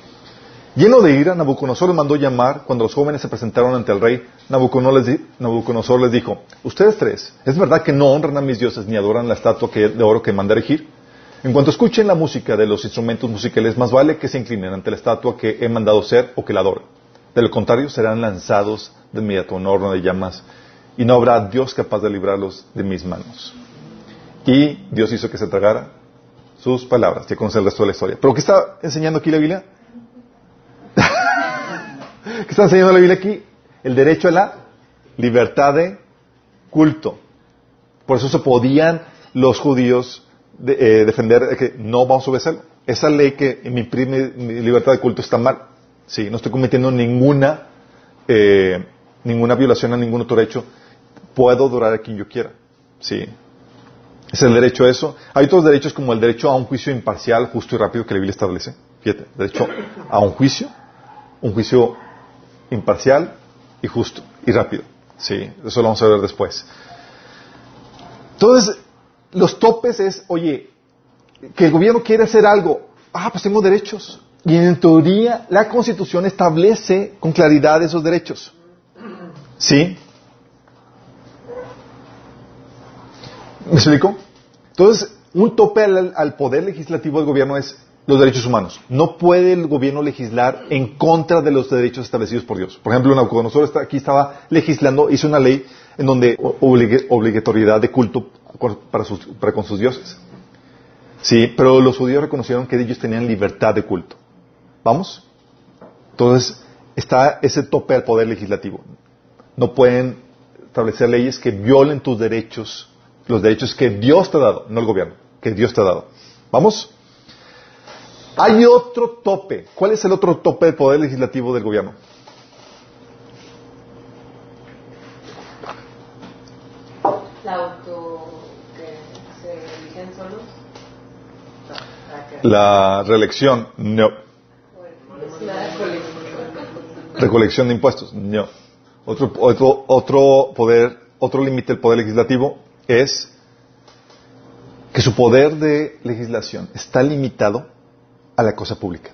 Lleno de ira, Nabucodonosor los mandó llamar. Cuando los jóvenes se presentaron ante el rey, Nabucodonosor les, dijo, ustedes tres, ¿es verdad que no honran a mis dioses ni adoran la estatua de oro que mandé erigir? En cuanto escuchen la música de los instrumentos musicales, más vale que se inclinen ante la estatua que he mandado ser o que la adoren. De lo contrario, serán lanzados de inmediato a un horno de llamas y no habrá Dios capaz de librarlos de mis manos. Y Dios hizo que se tragara sus palabras. Ya conoce el resto la historia. ¿Pero qué está enseñando aquí la Biblia? ¿Qué está enseñando la Biblia aquí? El derecho a la libertad de culto. Por eso se podían los judíos de, eh, defender que no vamos a obedecerlo. Esa ley que me imprime mi libertad de culto está mal. Sí, no estoy cometiendo ninguna, eh, ninguna violación a ningún otro derecho. Puedo adorar a quien yo quiera. Sí. Es el derecho a eso. Hay otros derechos como el derecho a un juicio imparcial, justo y rápido que la Biblia establece. Fíjate, derecho a un juicio, un juicio imparcial y justo y rápido. Sí, eso lo vamos a ver después. Entonces, los topes es, oye, que el gobierno quiere hacer algo. Ah, pues tengo derechos. Y en teoría, la Constitución establece con claridad esos derechos. ¿Sí? ¿Me explico? Entonces, un tope al, al, poder legislativo del gobierno es los derechos humanos. No puede el gobierno legislar en contra de los derechos establecidos por Dios. Por ejemplo, Nabucodonosor está, aquí estaba legislando, hizo una ley en donde obligatoriedad de culto para, sus, para con sus dioses. Sí, pero los judíos reconocieron que ellos tenían libertad de culto. ¿Vamos? Entonces, está ese tope al poder legislativo. No pueden establecer leyes que violen tus derechos, los derechos que Dios te ha dado, no el gobierno, que Dios te ha dado. ¿Vamos? Hay otro tope. ¿Cuál es el otro tope del poder legislativo del gobierno? La auto que se eligen solos. La reelección, no. Recolección de impuestos, no. Otro, otro, otro poder, otro límite del poder legislativo es que su poder de legislación está limitado a la cosa pública.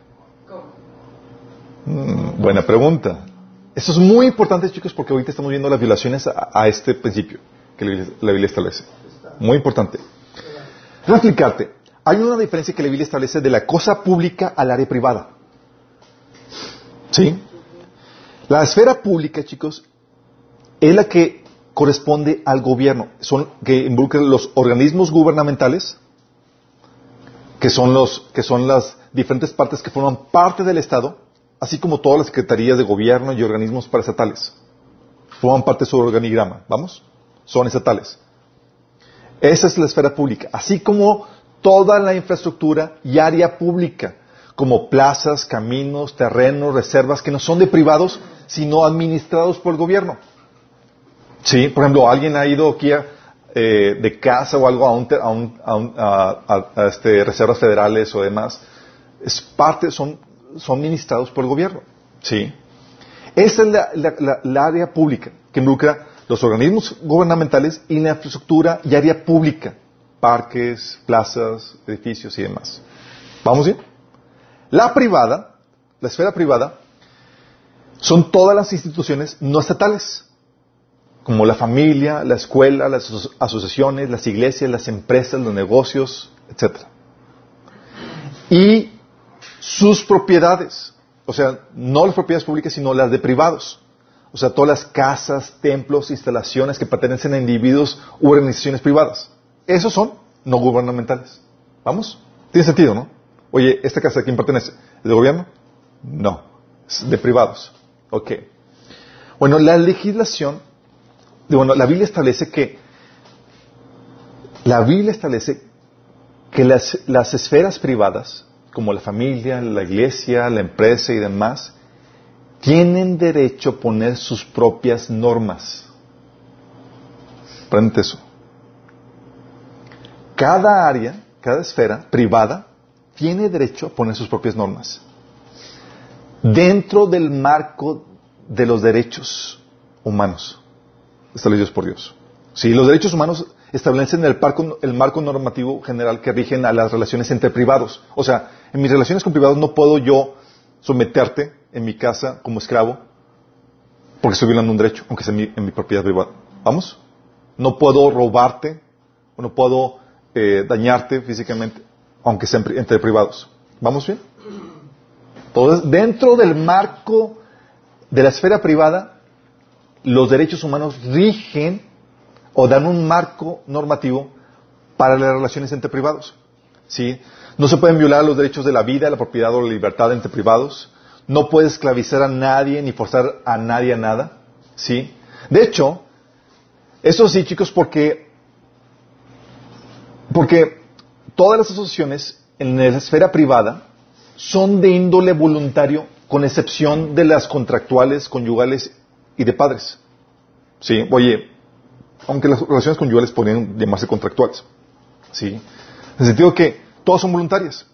Mm, buena pregunta. Esto es muy importante, chicos, porque ahorita estamos viendo las violaciones a, a este principio que la Biblia, la Biblia establece. Muy importante. Voy a explicarte. Hay una diferencia que la Biblia establece de la cosa pública al área privada. ¿Sí? La esfera pública, chicos, es la que corresponde al gobierno. Son que involucran los organismos gubernamentales, que son los que son las diferentes partes que forman parte del Estado, así como todas las secretarías de gobierno y organismos paraestatales. Forman parte de su organigrama. ¿Vamos? Son estatales. Esa es la esfera pública. Así como toda la infraestructura y área pública, como plazas, caminos, terrenos, reservas, que no son de privados, sino administrados por el gobierno. Sí, por ejemplo, alguien ha ido aquí eh, de casa o algo a, un, a, un, a, a este, reservas federales o demás. Es parte, son, son administrados por el gobierno. Sí. Esa es la, la, la, área pública que involucra los organismos gubernamentales y la infraestructura y área pública, parques, plazas, edificios y demás. ¿Vamos bien? La privada, la esfera privada, son todas las instituciones no estatales, como la familia, la escuela, las asociaciones, las iglesias, las empresas, los negocios, etc. Y sus propiedades, o sea, no las propiedades públicas, sino las de privados. O sea, todas las casas, templos, instalaciones que pertenecen a individuos u organizaciones privadas. Esos son no gubernamentales. ¿Vamos? Tiene sentido, ¿no? Oye, ¿esta casa a quién pertenece? ¿Es de gobierno? No, es de privados. Ok. Bueno, la legislación, bueno, la Biblia establece que, la Biblia establece que las, las esferas privadas, como la familia, la iglesia, la empresa y demás, tienen derecho a poner sus propias normas. Prende eso. Cada área, cada esfera privada, tiene derecho a poner sus propias normas. Dentro del marco de los derechos humanos establecidos por Dios. Sí, los derechos humanos establecen el, el marco normativo general que rigen a las relaciones entre privados. O sea, en mis relaciones con privados no puedo yo someterte en mi casa como esclavo porque estoy violando un derecho, aunque sea en mi, propiedad privada. ¿Vamos? No puedo robarte o no puedo eh, dañarte físicamente, aunque sea entre privados. ¿Vamos bien? Entonces, dentro del marco de la esfera privada, los derechos humanos rigen o dan un marco normativo para las relaciones entre privados. ¿Sí? No se pueden violar los derechos de la vida, la propiedad o la libertad entre privados. No puedes esclavizar a nadie ni forzar a nadie a nada. ¿Sí? De hecho, eso sí, chicos, porque, porque todas las asociaciones en la esfera privada son de índole voluntario, con excepción de las contractuales, conyugales y de padres. ¿Sí? Oye, aunque las relaciones conyugales podrían llamarse contractuales. ¿Sí? En el sentido que todas son voluntarias.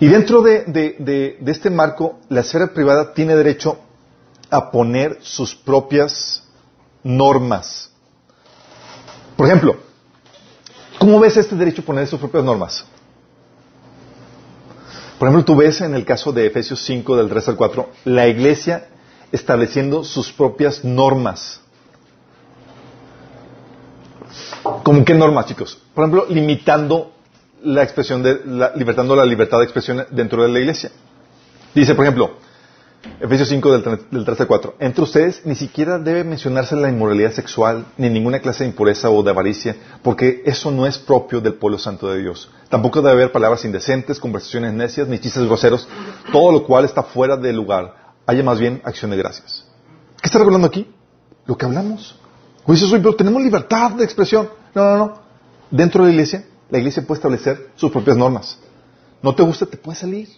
Y dentro de, este marco, la esfera privada tiene derecho a poner sus propias normas. Por ejemplo, ¿cómo ves este derecho a poner sus propias normas? Por ejemplo, tú ves en el caso de Efesios 5, del 3 al 4, la iglesia estableciendo sus propias normas. ¿Cómo qué normas, chicos? Por ejemplo, limitando la expresión de, la, libertad de expresión dentro de la iglesia. Dice, por ejemplo, Efesios 5 del, del 3 al 4, entre ustedes ni siquiera debe mencionarse la inmoralidad sexual, ni ninguna clase de impureza o de avaricia, porque eso no es propio del pueblo santo de Dios. Tampoco debe haber palabras indecentes, conversaciones necias, ni chistes groseros, todo lo cual está fuera de lugar. Haya más bien acción de gracias. ¿Qué está regulando aquí? Lo que hablamos. Oye, soy, pero tenemos libertad de expresión. No, no, no. Dentro de la iglesia la iglesia puede establecer sus propias normas. No te gusta, te puedes salir.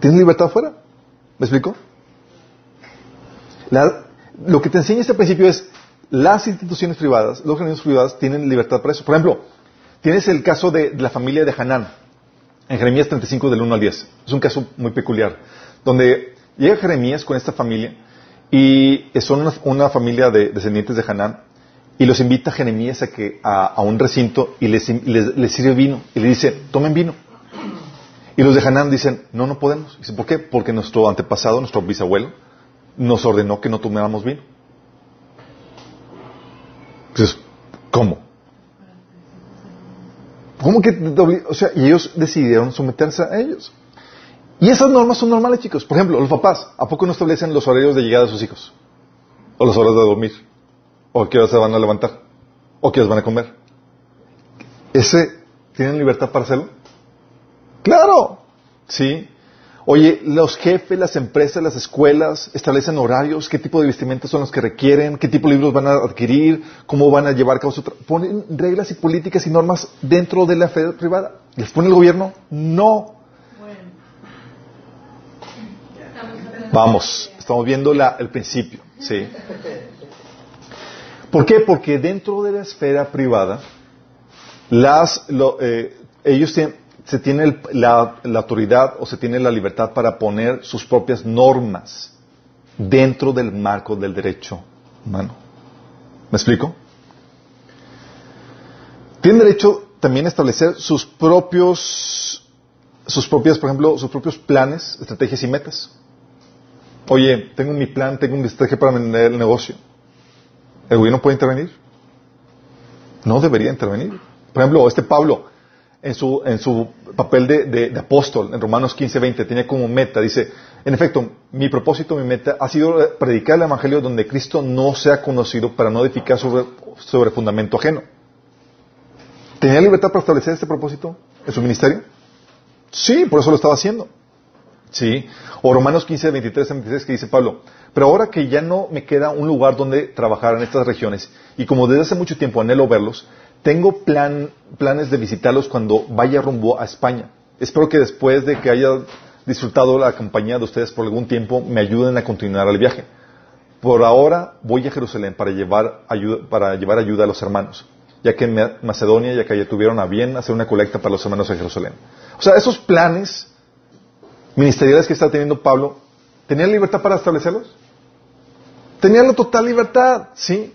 Tienes libertad afuera. ¿Me explico? lo que te enseña este principio es las instituciones privadas, los organismos privados tienen libertad para eso. Por ejemplo, tienes el caso de, la familia de Hanán, en Jeremías 35 del 1 al 10. Es un caso muy peculiar, donde llega Jeremías con esta familia y son una, familia de descendientes de Hanán y los invita a Jeremías a, que, a, un recinto y les, sirve vino. Y le dice, tomen vino. Y los de Hanán dicen, no, no podemos. Dice, ¿por qué? Porque nuestro antepasado, nuestro bisabuelo, nos ordenó que no tomáramos vino. Entonces, ¿cómo? ¿Cómo que? O sea, y ellos decidieron someterse a ellos. Y esas normas son normales, chicos. Por ejemplo, los papás, ¿a poco no establecen los horarios de llegada de sus hijos? O las horas de dormir. ¿O qué horas se van a levantar? ¿O qué horas van a comer? ¿Ese tienen libertad para hacerlo? Claro, sí. Oye, los jefes, las empresas, las escuelas establecen horarios, qué tipo de vestimentas son los que requieren, qué tipo de libros van a adquirir, cómo van a llevar a cabo su tra- Ponen reglas y políticas y normas dentro de la fe privada. ¿Les pone el gobierno? No. Vamos, estamos viendo la- el principio, ¿sí? ¿Por qué? Porque dentro de la esfera privada, las, lo- eh, ellos tienen, se tiene el- la, la autoridad o se tiene la libertad para poner sus propias normas dentro del marco del derecho humano. ¿Me explico? Tienen derecho también a establecer sus propios, sus propias, por ejemplo, sus propios planes, estrategias y metas. Oye, tengo mi plan, tengo mi estrategia para vender el negocio. ¿El gobierno puede intervenir? No debería intervenir. Por ejemplo, este Pablo, en su, en su papel de, de- apóstol, en Romanos 15, 20, tenía como meta, dice, en efecto, mi propósito, mi meta ha sido predicar el Evangelio donde Cristo no sea conocido para no edificar sobre, sobre fundamento ajeno. ¿Tenía libertad para establecer este propósito en su ministerio? Sí, por eso lo estaba haciendo. Sí. O Romanos 15, 23 a 26 que dice Pablo, pero ahora que ya no me queda un lugar donde trabajar en estas regiones y como desde hace mucho tiempo anhelo verlos, tengo plan- planes de visitarlos cuando vaya rumbo a España. Espero que después de que haya disfrutado la compañía de ustedes por algún tiempo, me ayuden a continuar el viaje. Por ahora voy a Jerusalén para llevar ayuda, para llevar ayuda a los hermanos, ya que en Ma- Macedonia y Acaya tuvieron a bien hacer una colecta para los hermanos de Jerusalén. O sea, esos planes ministeriales que está teniendo Pablo, ¿tenía libertad para establecerlos? Tenía la total libertad, ¿sí?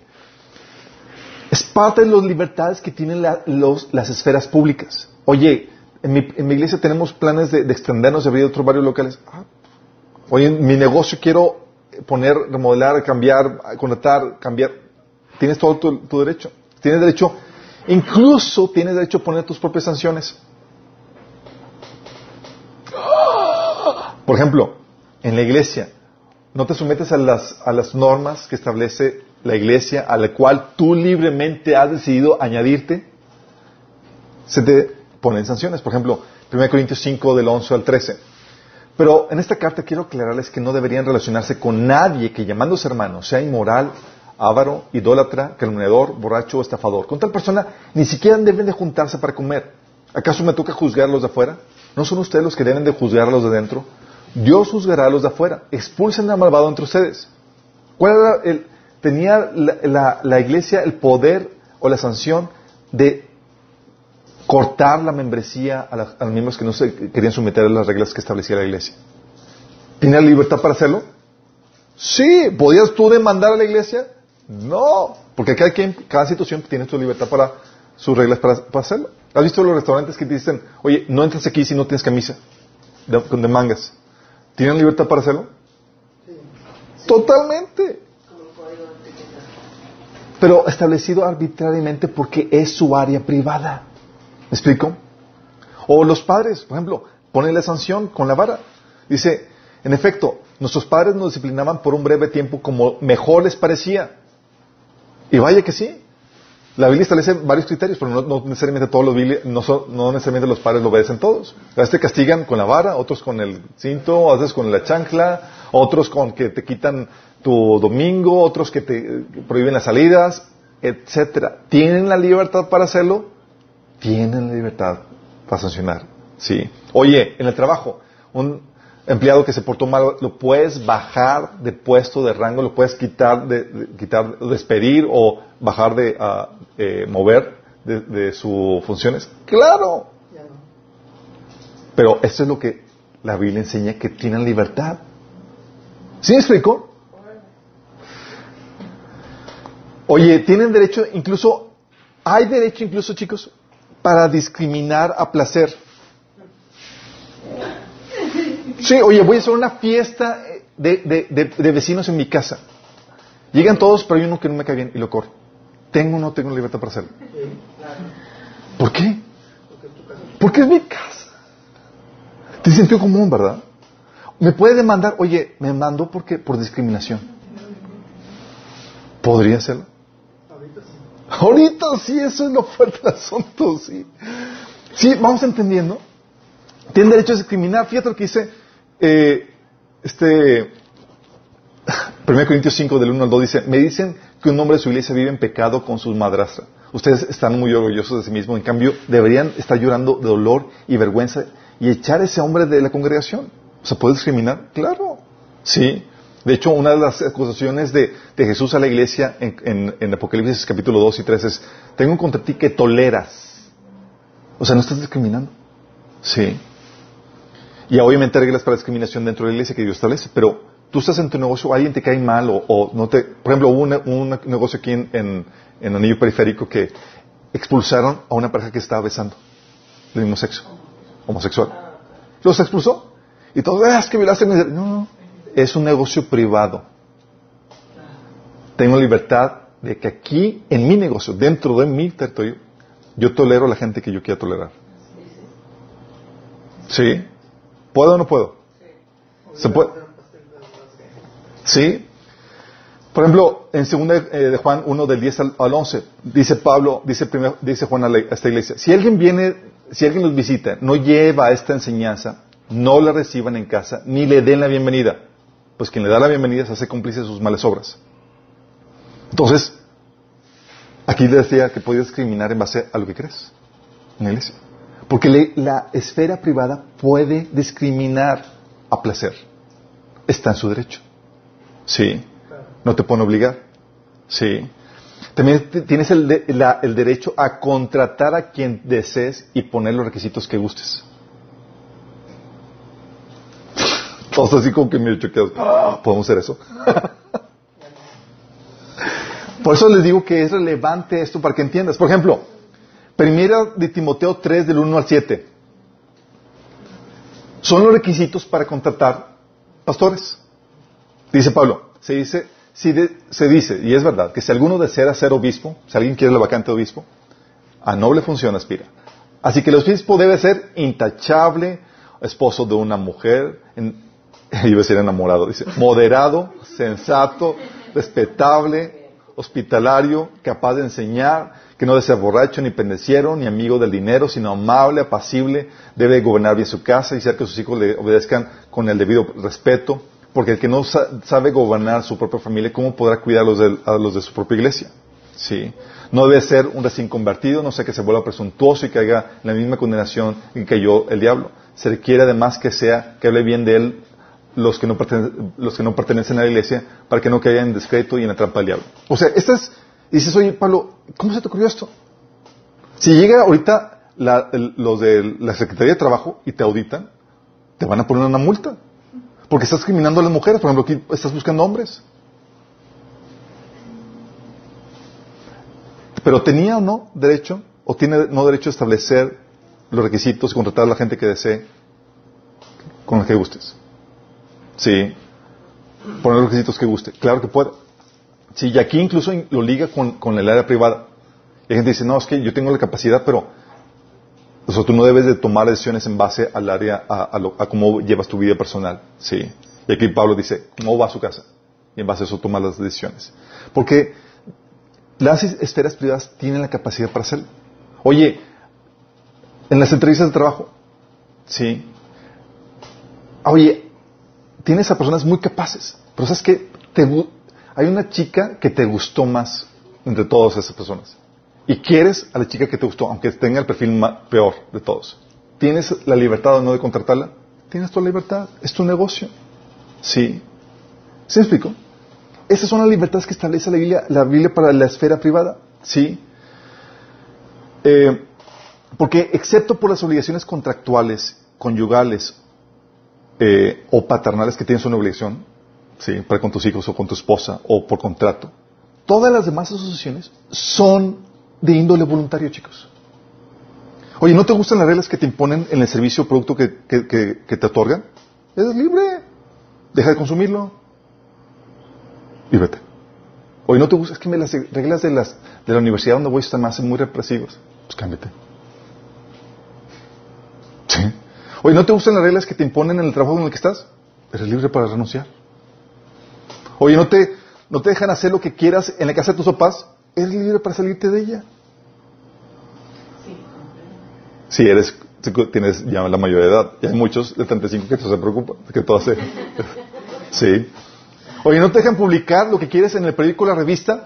Es parte de las libertades que tienen la- los- las esferas públicas. Oye, en mi, en mi iglesia tenemos planes de, de extendernos, de abrir otros varios locales. Ah, oye, en mi negocio quiero poner, remodelar, cambiar, contratar, cambiar. Tienes todo tu, tu derecho. Tienes derecho, incluso tienes derecho a poner tus propias sanciones. Por ejemplo, en la iglesia, no te sometes a las, a las normas que establece la iglesia, a la cual tú libremente has decidido añadirte, se te ponen sanciones. Por ejemplo, 1 Corintios 5 del 11 al 13. Pero en esta carta quiero aclararles que no deberían relacionarse con nadie que llamándose hermano sea inmoral, avaro, idólatra, calumniador, borracho o estafador. Con tal persona ni siquiera deben de juntarse para comer. ¿Acaso me toca juzgar a los de afuera? ¿No son ustedes los que deben de juzgar a los de dentro? Dios juzgará a los de afuera. Expulsen al malvado entre ustedes. ¿Cuál tenía la, iglesia el poder o la sanción de cortar la membresía a, la- los miembros que no se querían someter a las reglas que establecía la iglesia? ¿Tenía libertad para hacerlo? Sí. ¿Podías tú demandar a la iglesia? No. Porque cada, quien, cada situación tiene su libertad para sus reglas para, hacerlo. ¿Has visto los restaurantes que te dicen, oye, no entras aquí si no tienes camisa de, de mangas? ¿Tienen libertad para hacerlo? Totalmente. Pero establecido arbitrariamente porque es su área privada. ¿Me explico? O los padres, por ejemplo, ponen la sanción con la vara. Dice, en efecto, nuestros padres nos disciplinaban por un breve tiempo como mejor les parecía. Y vaya que sí. La Biblia establece varios criterios, pero no, no necesariamente todos los Biblia- no, son- no necesariamente los padres lo obedecen todos. A veces te castigan con la vara, otros con el cinto, a veces con la chancla, otros con que te quitan tu domingo, otros que te eh, prohíben las salidas, etcétera. ¿Tienen la libertad para hacerlo? Tienen la libertad para sancionar. Sí. Oye, en el trabajo, un empleado que se portó mal, lo puedes bajar de puesto, de rango, lo puedes quitar, de, de- quitar, despedir o bajar de, ah, eh, mover de, de sus funciones. Claro. Pero eso es lo que la Biblia enseña que tienen libertad. ¿Sí me explico? Oye, tienen derecho, incluso, hay derecho incluso, chicos, para discriminar a placer. Sí, oye, voy a hacer una fiesta eh, de, de- de- de vecinos en mi casa. Llegan todos, pero hay uno que no me cae bien y lo corro. ¿Tengo o no tengo libertad para hacerlo? ¿Por qué? Porque es mi casa. Tiene sentido común, ¿verdad? Me puede demandar, oye, me mandó porque por discriminación. ¿Podría hacerlo? Ahorita sí, eso es lo fuerte del asunto, sí. Sí, vamos entendiendo. Tienen derecho a discriminar. Fíjate lo que dice eh, este, 1 Corintios 5 del 1 al 2 dice, me dicen que un hombre de su iglesia vive en pecado con su madrastra. Ustedes están muy orgullosos de sí mismos, en cambio deberían estar llorando de dolor y vergüenza y echar a ese hombre de la congregación. ¿Se puede discriminar? Claro. Sí. De hecho, una de las acusaciones de, de Jesús a la iglesia en, en, en, Apocalipsis capítulo 2 y 3 es, tengo contra ti que toleras. O sea, no estás discriminando. Sí. Y obviamente reglas para discriminación dentro de la iglesia que Dios establece, pero tú estás en tu negocio, alguien te cae mal o, o no te... Por ejemplo, hubo un negocio aquí en, en, en Anillo Periférico que expulsaron a una pareja que estaba besando del mismo sexo, homosexual. Los expulsó. Y todos, ah, es que violaste mi... No, no, es un negocio privado. Tengo libertad de que aquí, en mi negocio, dentro de mi territorio, yo tolero a la gente que yo quiera tolerar. ¿Sí? ¿Puedo o no puedo? ¿Se puede? ¿Sí? Por ejemplo, en 2 de Juan 1 del 10 al 11, dice Pablo, dice, primero, dice Juan a, esta iglesia, si alguien viene, si alguien los visita, no lleva esta enseñanza, no la reciban en casa, ni le den la bienvenida, pues quien le da la bienvenida se hace cómplice de sus malas obras. Entonces, aquí decía que podías discriminar en base a lo que crees en la iglesia. Porque la esfera privada puede discriminar a placer. Está en su derecho. Sí. No te pone obligar. Sí. También tienes el, derecho a contratar a quien desees y poner los requisitos que gustes. Todos así como que me choqueados. ¡Ah! ¿Podemos hacer eso? Por eso les digo que es relevante esto para que entiendas. Por ejemplo, Primera de Timoteo 3 del 1 al 7. Son los requisitos para contratar pastores. Dice Pablo, se dice, si se dice, y es verdad, que si alguno desea ser obispo, si alguien quiere la vacante de obispo, a noble función aspira. Así que el obispo debe ser intachable, esposo de una mujer, en, iba a ser enamorado, dice, moderado, sensato, respetable, hospitalario, capaz de enseñar, que no debe ser borracho, ni pendeciero, ni amigo del dinero, sino amable, apacible, debe gobernar bien su casa y hacer que sus hijos le obedezcan con el debido respeto, porque el que no sabe gobernar su propia familia, ¿cómo podrá cuidar a los de, a los de su propia iglesia? Sí. No debe ser un recién convertido, no sea que se vuelva presuntuoso y que haga la misma condenación en que cayó el diablo. Se requiere además que sea, que hable bien de él los que no, los que no pertenecen a la iglesia para que no caigan en descreto y en la trampa del diablo. O sea, esta es, dices, oye, Pablo, ¿cómo se te ocurrió esto? Si llega ahorita la, los de la Secretaría de Trabajo y te auditan, te van a poner una multa. Porque estás discriminando a las mujeres, por ejemplo, aquí estás buscando hombres. Pero tenía o no derecho, o tiene no derecho a establecer los requisitos y contratar a la gente que desee con los que gustes. Sí. Poner los requisitos que guste. Claro que puede. Sí, y aquí incluso lo liga con, con el área privada. Y hay gente dice, no, es que yo tengo la capacidad, pero o tú no debes de tomar decisiones en base al área, a, lo, a, cómo llevas tu vida personal. Sí. Y aquí Pablo dice, ¿cómo va a su casa? Y en base a eso toma las decisiones. Porque las esferas privadas tienen la capacidad para hacerlo. Oye, en las entrevistas de trabajo, sí. Oye, tienes a personas muy capaces, pero sabes que hay una chica que te gustó más entre todas esas personas. Y quieres a la chica que te gustó, aunque tenga el perfil peor de todos. ¿Tienes la libertad o no de contratarla? Tienes la libertad. Es tu negocio. Sí. ¿Sí me explico? Esas son las libertades que establece la Biblia, la Biblia para la esfera privada. Sí. Eh, porque excepto por las obligaciones contractuales, conyugales eh, o paternales que tienes una obligación, ¿sí? para con tus hijos o con tu esposa o por contrato, todas las demás asociaciones son de índole voluntario, chicos. Oye, ¿no te gustan las reglas que te imponen en el servicio o producto que, te otorgan? Eres libre. Deja de consumirlo. Y vete. Oye, ¿no te gusta? Es que me las reglas de, las, de la universidad donde voy están más muy represivas. Pues cámbiate. ¿Sí? Oye, ¿no te gustan las reglas que te imponen en el trabajo en el que estás? Eres libre para renunciar. Oye, ¿no te, no te dejan hacer lo que quieras en la casa de tus papás? eres libre para salirte de ella. Sí, eres, tienes ya la mayoría de edad. Y hay muchos de 35 que se preocupan, que todo hace. sí. Oye, ¿no te dejan publicar lo que quieres en el periódico o la revista?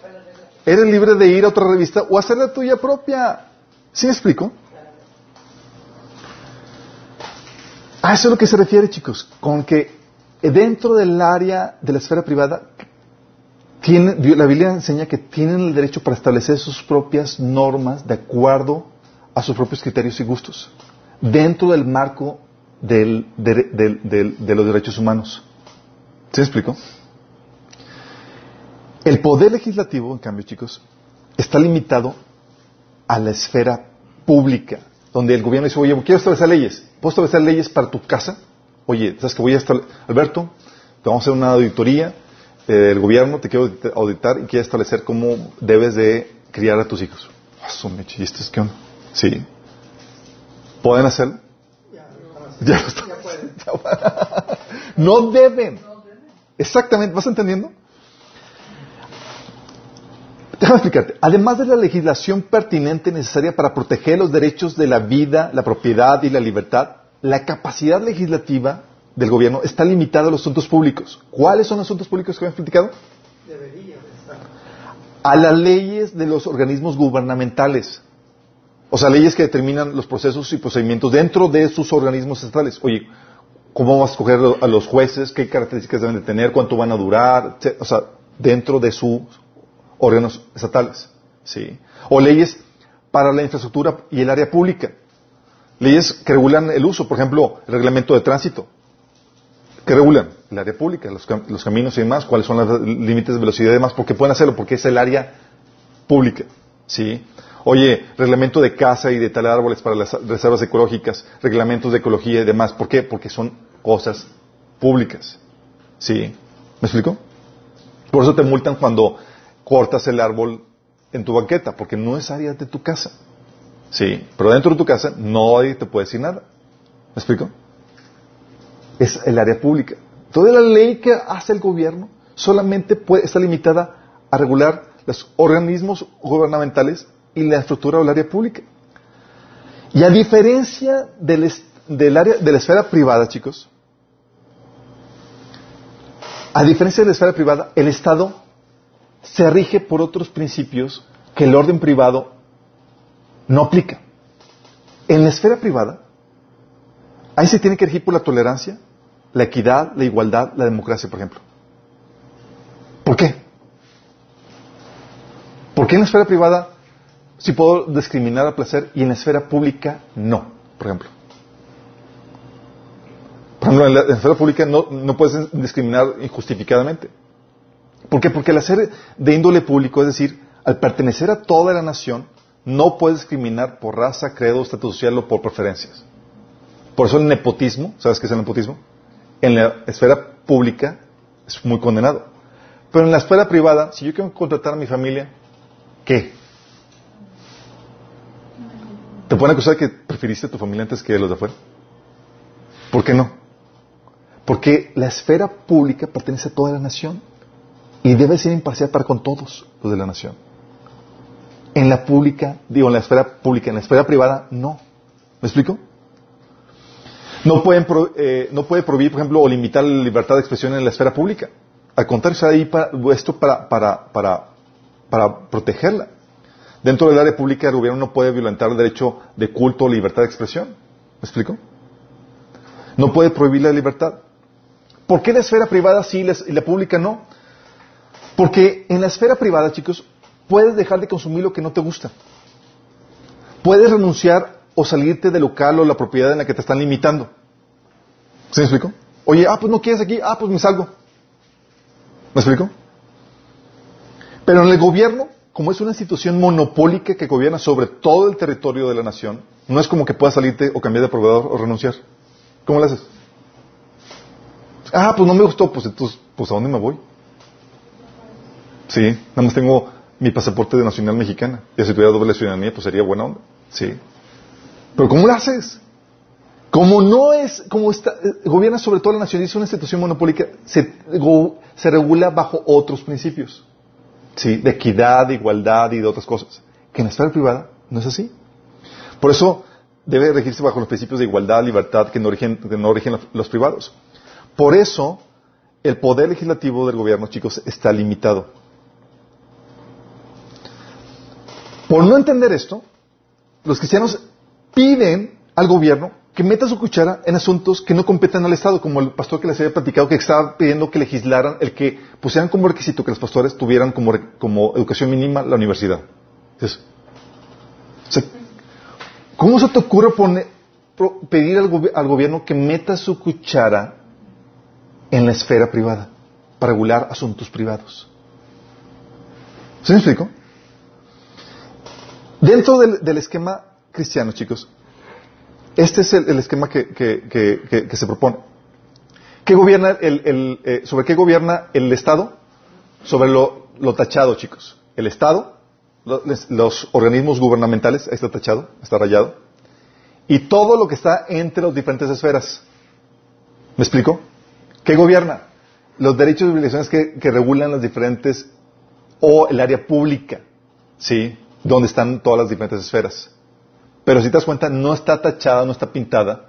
Eres libre de ir a otra revista o hacer la tuya propia. ¿Sí me explico? A eso es lo que se refiere, chicos, con que dentro del área de la esfera privada, tiene, la Biblia enseña que tienen el derecho para establecer sus propias normas de acuerdo a sus propios criterios y gustos, dentro del marco de los derechos humanos. ¿Se me explico? El poder legislativo, en cambio, chicos, está limitado a la esfera pública, donde el gobierno dice, oye, quiero establecer leyes. ¿Puedo establecer leyes para tu casa? Oye, ¿sabes que voy a estar, Alberto, te vamos a hacer una auditoría del gobierno, te quiero auditar y quiero establecer cómo debes de criar a tus hijos. Oh, me chistes, ¿qué onda? Sí. ¿Pueden hacerlo? Ya, lo están. no deben. Exactamente, ¿vas entendiendo? Déjame explicarte. Además de la legislación pertinente necesaria para proteger los derechos de la vida, la propiedad y la libertad, la capacidad legislativa del gobierno está limitada a los asuntos públicos. ¿Cuáles son los asuntos públicos que habían explicado? Debería estar. A las leyes de los organismos gubernamentales. O sea, leyes que determinan los procesos y procedimientos dentro de sus organismos estatales. Oye, ¿cómo vas a escoger a los jueces? ¿Qué características deben de tener? ¿Cuánto van a durar? O sea, dentro de su órganos estatales. ¿sí? O leyes para la infraestructura y el área pública. Leyes que regulan el uso, por ejemplo, el reglamento de tránsito. que regulan? El área pública, los, caminos y demás, cuáles son los límites de velocidad y demás, porque pueden hacerlo, porque es el área pública. ¿sí? Oye, reglamento de caza y de talar árboles para las reservas ecológicas, reglamentos de ecología y demás. ¿Por qué? Porque son cosas públicas. ¿Sí? ¿Me explico? Por eso te multan cuando cortas el árbol en tu banqueta, porque no es área de tu casa. Sí, pero dentro de tu casa no te puede decir nada. ¿Me explico? Es el área pública. Toda la ley que hace el gobierno solamente puede, está limitada a regular los organismos gubernamentales y la estructura del área pública. Y a diferencia del, del área, de la esfera privada, chicos, a diferencia de la esfera privada, el Estado se rige por otros principios que el orden privado no aplica. En la esfera privada, ahí se tiene que regir por la tolerancia, la equidad, la igualdad, la democracia, por ejemplo. ¿Por qué? ¿Por qué en la esfera privada sí puedo discriminar a placer y en la esfera pública no, por ejemplo? Por ejemplo, en la, esfera pública no, no puedes discriminar injustificadamente. ¿Por qué? Porque al ser de índole público, es decir, al pertenecer a toda la nación, no puedes discriminar por raza, credo, estatus social o por preferencias. Por eso el nepotismo, ¿sabes qué es el nepotismo? En la esfera pública es muy condenado. Pero en la esfera privada, si yo quiero contratar a mi familia, ¿qué? ¿Te pueden acusar que preferiste a tu familia antes que a los de afuera? ¿Por qué no? Porque la esfera pública pertenece a toda la nación. Y debe ser imparcial para con todos los de la nación. En la pública, digo, en la esfera pública, en la esfera privada, no. ¿Me explico? No, pueden, eh, no puede prohibir, por ejemplo, o limitar la libertad de expresión en la esfera pública. Al contrario, está ahí para, esto para, para, para, para protegerla. Dentro del área pública, el gobierno no puede violentar el derecho de culto o libertad de expresión. ¿Me explico? No puede prohibir la libertad. ¿Por qué la esfera privada sí y la pública no? Porque en la esfera privada, chicos, puedes dejar de consumir lo que no te gusta. Puedes renunciar o salirte del local o la propiedad en la que te están limitando. ¿Se me explico? Oye, ah, pues no quieres aquí, ah, pues me salgo. ¿Me explico? Pero en el gobierno, como es una institución monopólica que gobierna sobre todo el territorio de la nación, no es como que puedas salirte o cambiar de proveedor o renunciar. ¿Cómo lo haces? Ah, pues no me gustó, pues entonces, pues ¿a dónde me voy? Sí, nada más tengo mi pasaporte de nacional mexicana. Y si tuviera doble ciudadanía, pues sería buena onda. Sí. Pero ¿cómo lo haces? Como no es, como está, eh, gobierna sobre todo la nación es una institución monopólica, se, se regula bajo otros principios. Sí, de equidad, de igualdad y de otras cosas. Que en la esfera privada no es así. Por eso, debe regirse bajo los principios de igualdad, libertad que no rigen, que no rigen los, los privados. Por eso, el poder legislativo del gobierno, chicos, está limitado. Por no entender esto, los cristianos piden al gobierno que meta su cuchara en asuntos que no competen al Estado, como el pastor que les había platicado que estaba pidiendo que legislaran, el que pusieran como requisito que los pastores tuvieran como, como educación mínima la universidad. ¿Cómo se te ocurre pedir al gobierno que meta su cuchara en la esfera privada para regular asuntos privados? ¿Se me explico? Dentro del, esquema cristiano, chicos, este es el, esquema que, se propone. ¿Qué gobierna el, eh, ¿Sobre qué gobierna el Estado? Sobre lo, tachado, chicos. El Estado, los organismos gubernamentales, ahí está tachado, está rayado, y todo lo que está entre las diferentes esferas. ¿Me explico? ¿Qué gobierna? Los derechos y obligaciones que regulan las diferentes, o el área pública, ¿sí? Donde están todas las diferentes esferas. Pero si te das cuenta, no está tachada, no está pintada,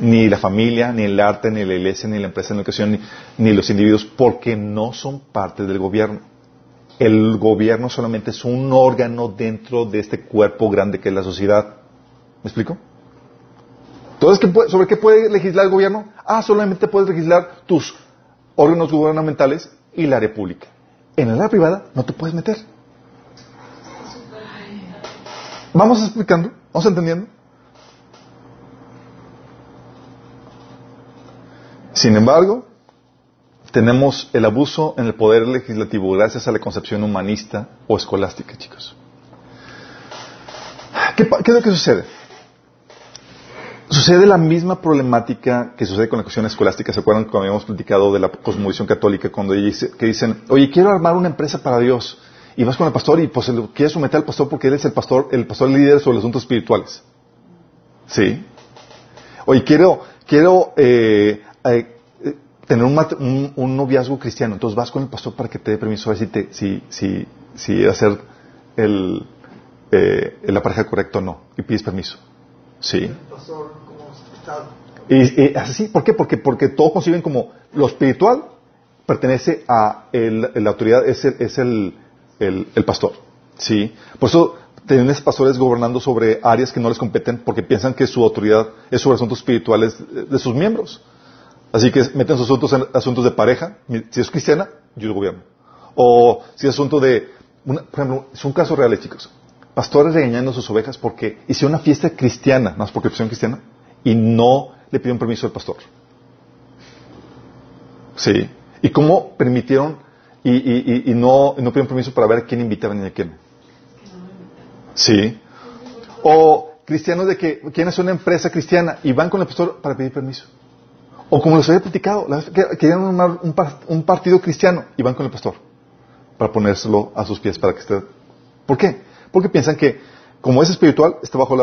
ni la familia, ni el arte, ni la iglesia, ni la empresa de educación, ni, ni los individuos, porque no son parte del gobierno. El gobierno solamente es un órgano dentro de este cuerpo grande que es la sociedad. ¿Me explico? Entonces, ¿qué puede- ¿sobre qué puede legislar el gobierno? Ah, solamente puedes legislar tus órganos gubernamentales y el área pública. En el área privada no te puedes meter. ¿Vamos explicando? ¿Vamos entendiendo? Sin embargo, tenemos el abuso en el poder legislativo gracias a la concepción humanista o escolástica, chicos. ¿Qué, es lo que sucede? Sucede la misma problemática que sucede con la cuestión escolástica. ¿Se acuerdan cuando habíamos platicado de la cosmovisión católica? Cuando que dicen, oye, quiero armar una empresa para Dios. Y vas con el pastor y pues lo quieres someter al pastor porque él es el pastor, el pastor líder sobre los asuntos espirituales. ¿Sí? Oye, quiero, quiero eh, eh, tener un, mat- un- un noviazgo cristiano. Entonces vas con el pastor para que te dé permiso a ver si, te, si, si, si hacer el, eh, la pareja correcta o no. Y pides permiso. Sí. Y, y así, ¿por qué? Porque, porque todos conciben como lo espiritual pertenece a el- la autoridad, es el, es el, el- el pastor. ¿Sí? Por eso tienes pastores gobernando sobre áreas que no les competen porque piensan que su autoridad es sobre asuntos espirituales de, sus miembros. Así que meten sus asuntos en asuntos de pareja. Si es cristiana, yo gobierno. O si es asunto de, una- por ejemplo, es un caso real, eh, chicos. Pastores regañando a sus ovejas porque hicieron una fiesta cristiana, más porque opción cristiana, y no le pidieron permiso al pastor. Sí. ¿Y cómo permitieron y, y- y- no, no permiso para ver quién invitaban y a quién? Sí. O cristianos de que quieren hacer una empresa cristiana y van con el pastor para pedir permiso. O como les había platicado, querían armar un, un partido cristiano y van con el pastor para ponérselo a sus pies para que esté. ¿Por qué? Porque piensan que como es espiritual, está bajo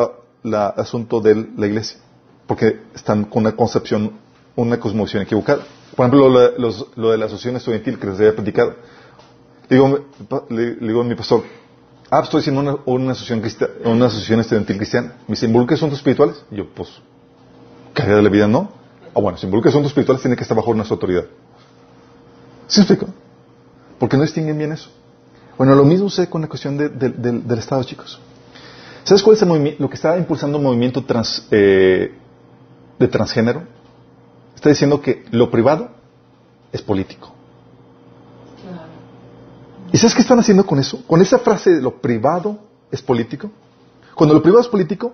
la asunto de la iglesia. Porque están con una concepción, una cosmovisión equivocada. Por ejemplo, lo, de- la asociación estudiantil que les había platicado. Le digo, le, digo a mi pastor, ah, pues estoy haciendo una, una, asociación, una asociación estudiantil cristiana. Me dice, ¿involucra asuntos espirituales? Y yo, pues, carrera de la vida no. Ah, bueno, si involucra asuntos espirituales, tiene que estar bajo nuestra autoridad. ¿Sí explico? Porque no distinguen bien eso. Bueno, lo mismo sucede con la cuestión de- de- del- Estado, chicos. ¿Sabes cuál es el? Lo que está impulsando el movimiento trans- eh, de transgénero está diciendo que lo privado es político. ¿Y sabes qué están haciendo con eso? Con esa frase de lo privado es político. Cuando lo privado es político,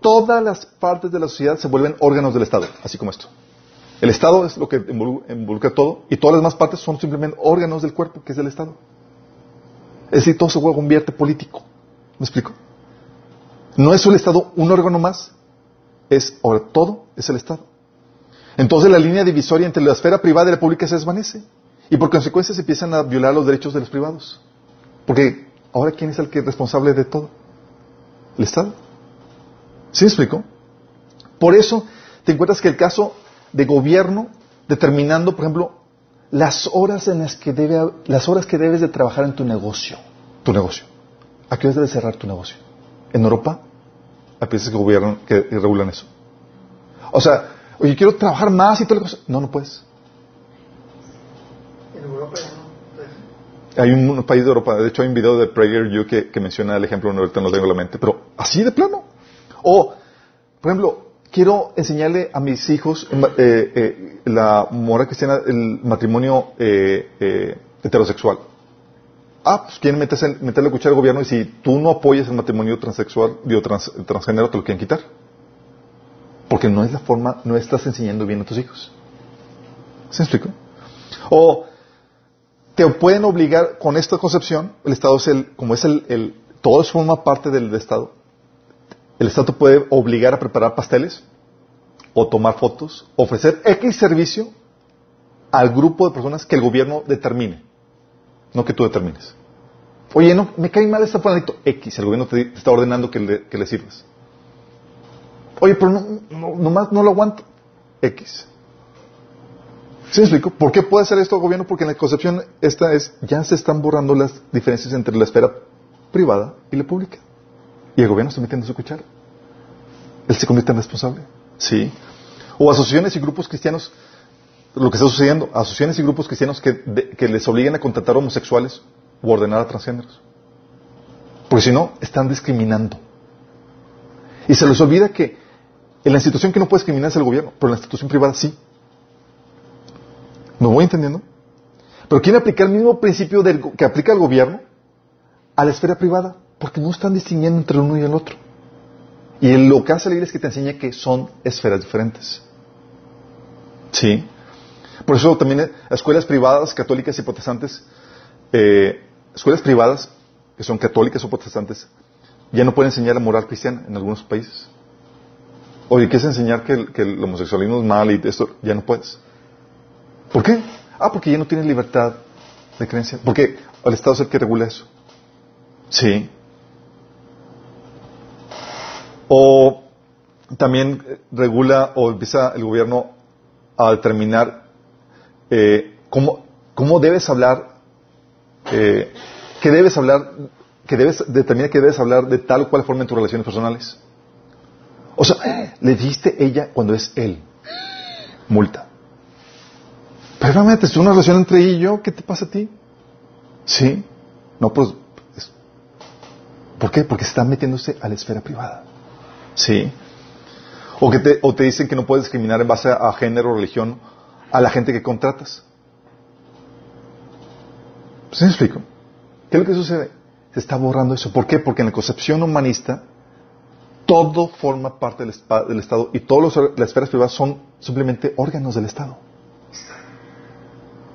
todas las partes de la sociedad se vuelven órganos del Estado, así como esto. El Estado es lo que involu- involucra todo y todas las demás partes son simplemente órganos del cuerpo que es del Estado. Es decir, todo se convierte político. ¿Me explico? No es el Estado un órgano más, es ahora todo es el Estado. Entonces la línea divisoria entre la esfera privada y la pública se desvanece. Y por consecuencia se empiezan a violar los derechos de los privados. Porque ahora ¿quién es el que es responsable de todo? El Estado. ¿Sí me explico? Por eso te encuentras que el caso de gobierno determinando, por ejemplo, las horas en las que debe, las horas que debes de trabajar en tu negocio, tu negocio. ¿A qué horas debes cerrar tu negocio? En Europa hay países que gobiernan, que regulan eso. O sea, oye, quiero trabajar más y toda la cosa. No, no puedes. En Europa no. Hay un, un país de Europa, de hecho hay un video de Prager You que, que menciona el ejemplo, no, ahorita no lo tengo en la mente, pero así de plano. O, por ejemplo, quiero enseñarle a mis hijos eh, eh, la moral cristiana, el matrimonio eh, eh, heterosexual. Ah, pues quieren meterse, meterle cuchara al gobierno y si tú no apoyas el matrimonio transexual, digo, trans, transgénero, te lo quieren quitar. Porque no es la forma, no estás enseñando bien a tus hijos. ¿Se explico? O te pueden obligar con esta concepción, el Estado es el, como es el, el todo eso forma parte del Estado, el Estado puede obligar a preparar pasteles, o tomar fotos, ofrecer X servicio al grupo de personas que el gobierno determine, no que tú determines. Oye, no, me cae mal este planito X, el gobierno te, está ordenando que le sirvas. Oye, pero no, no, nomás no lo aguanto. X. ¿Sí me explico? ¿Por qué puede hacer esto el gobierno? Porque en la concepción esta es, ya se están borrando las diferencias entre la esfera privada y la pública. Y el gobierno está metiendo su cuchara. Él se convierte en responsable. Sí. O asociaciones y grupos cristianos, lo que está sucediendo, asociaciones y grupos cristianos que, que les obliguen a contratar homosexuales o ordenar a transgéneros. Porque si no, están discriminando. Y se les olvida que en la institución que no puede discriminar es el gobierno, pero en la institución privada sí. ¿Me voy entendiendo? Pero quieren aplicar el mismo principio que aplica el gobierno a la esfera privada, porque no están distinguiendo entre el uno y el otro. Y lo que hace la iglesia es que te enseña que son esferas diferentes. Sí. Por eso también eh, escuelas privadas, católicas y protestantes, eh, escuelas privadas que son católicas o protestantes, ya no pueden enseñar la moral cristiana en algunos países. Oye, ¿quieres enseñar que el, que el homosexualismo es mal y esto? Ya no puedes. ¿Por qué? Ah, porque ya no tienes libertad de creencia. Porque el Estado es el que regula eso. Sí. O también eh, regula o empieza el gobierno a determinar eh, cómo, cómo debes hablar, eh, qué debes hablar, que debes determinar que debes hablar de tal o cual forma en tus relaciones personales. O sea, le diste ella cuando es él. Multa. Pero realmente es una relación entre ella y yo, ¿qué te pasa a ti? Sí. No, pues. es- ¿Por qué? Porque está metiéndose a la esfera privada. Sí. O, que te, o te dicen que no puedes discriminar en base a, género o religión a la gente que contratas. ¿Sí me explico? ¿Qué es lo que sucede? Se está borrando eso. ¿Por qué? Porque en la concepción humanista todo forma parte del, del Estado y todas las esferas privadas son simplemente órganos del Estado.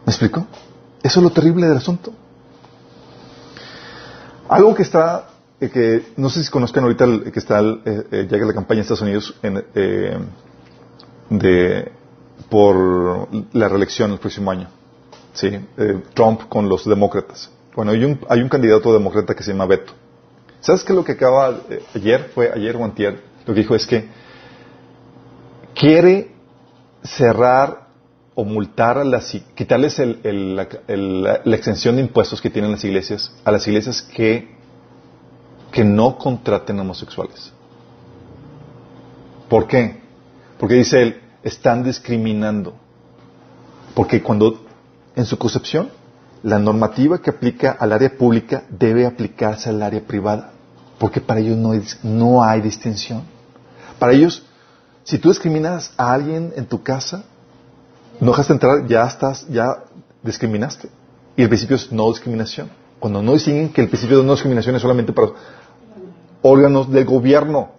¿Me explico? Eso es lo terrible del asunto. Algo que está, eh, que no sé si conozcan ahorita el- que está, el, eh, eh, ya la campaña en Estados Unidos en, eh, de, por la reelección el próximo año. Sí, Trump con los demócratas. Bueno, hay un, hay un candidato demócrata que se llama Beto. ¿Sabes qué lo que acaba eh, ayer? Fue ayer o. Lo que dijo es que quiere cerrar o multar a las, quitarles el- la, el- la- de impuestos que tienen las iglesias a las iglesias que, que no contraten homosexuales. ¿Por qué? Porque dice él, están discriminando. Porque cuando, en su concepción, la normativa que aplica al área pública debe aplicarse al área privada. Porque para ellos no hay, no hay distinción. Para ellos, si tú discriminas a alguien en tu casa, no dejaste entrar, ya estás, ya discriminaste. Y el principio es no discriminación. Cuando no distinguen que el principio de no discriminación es solamente para órganos del gobierno.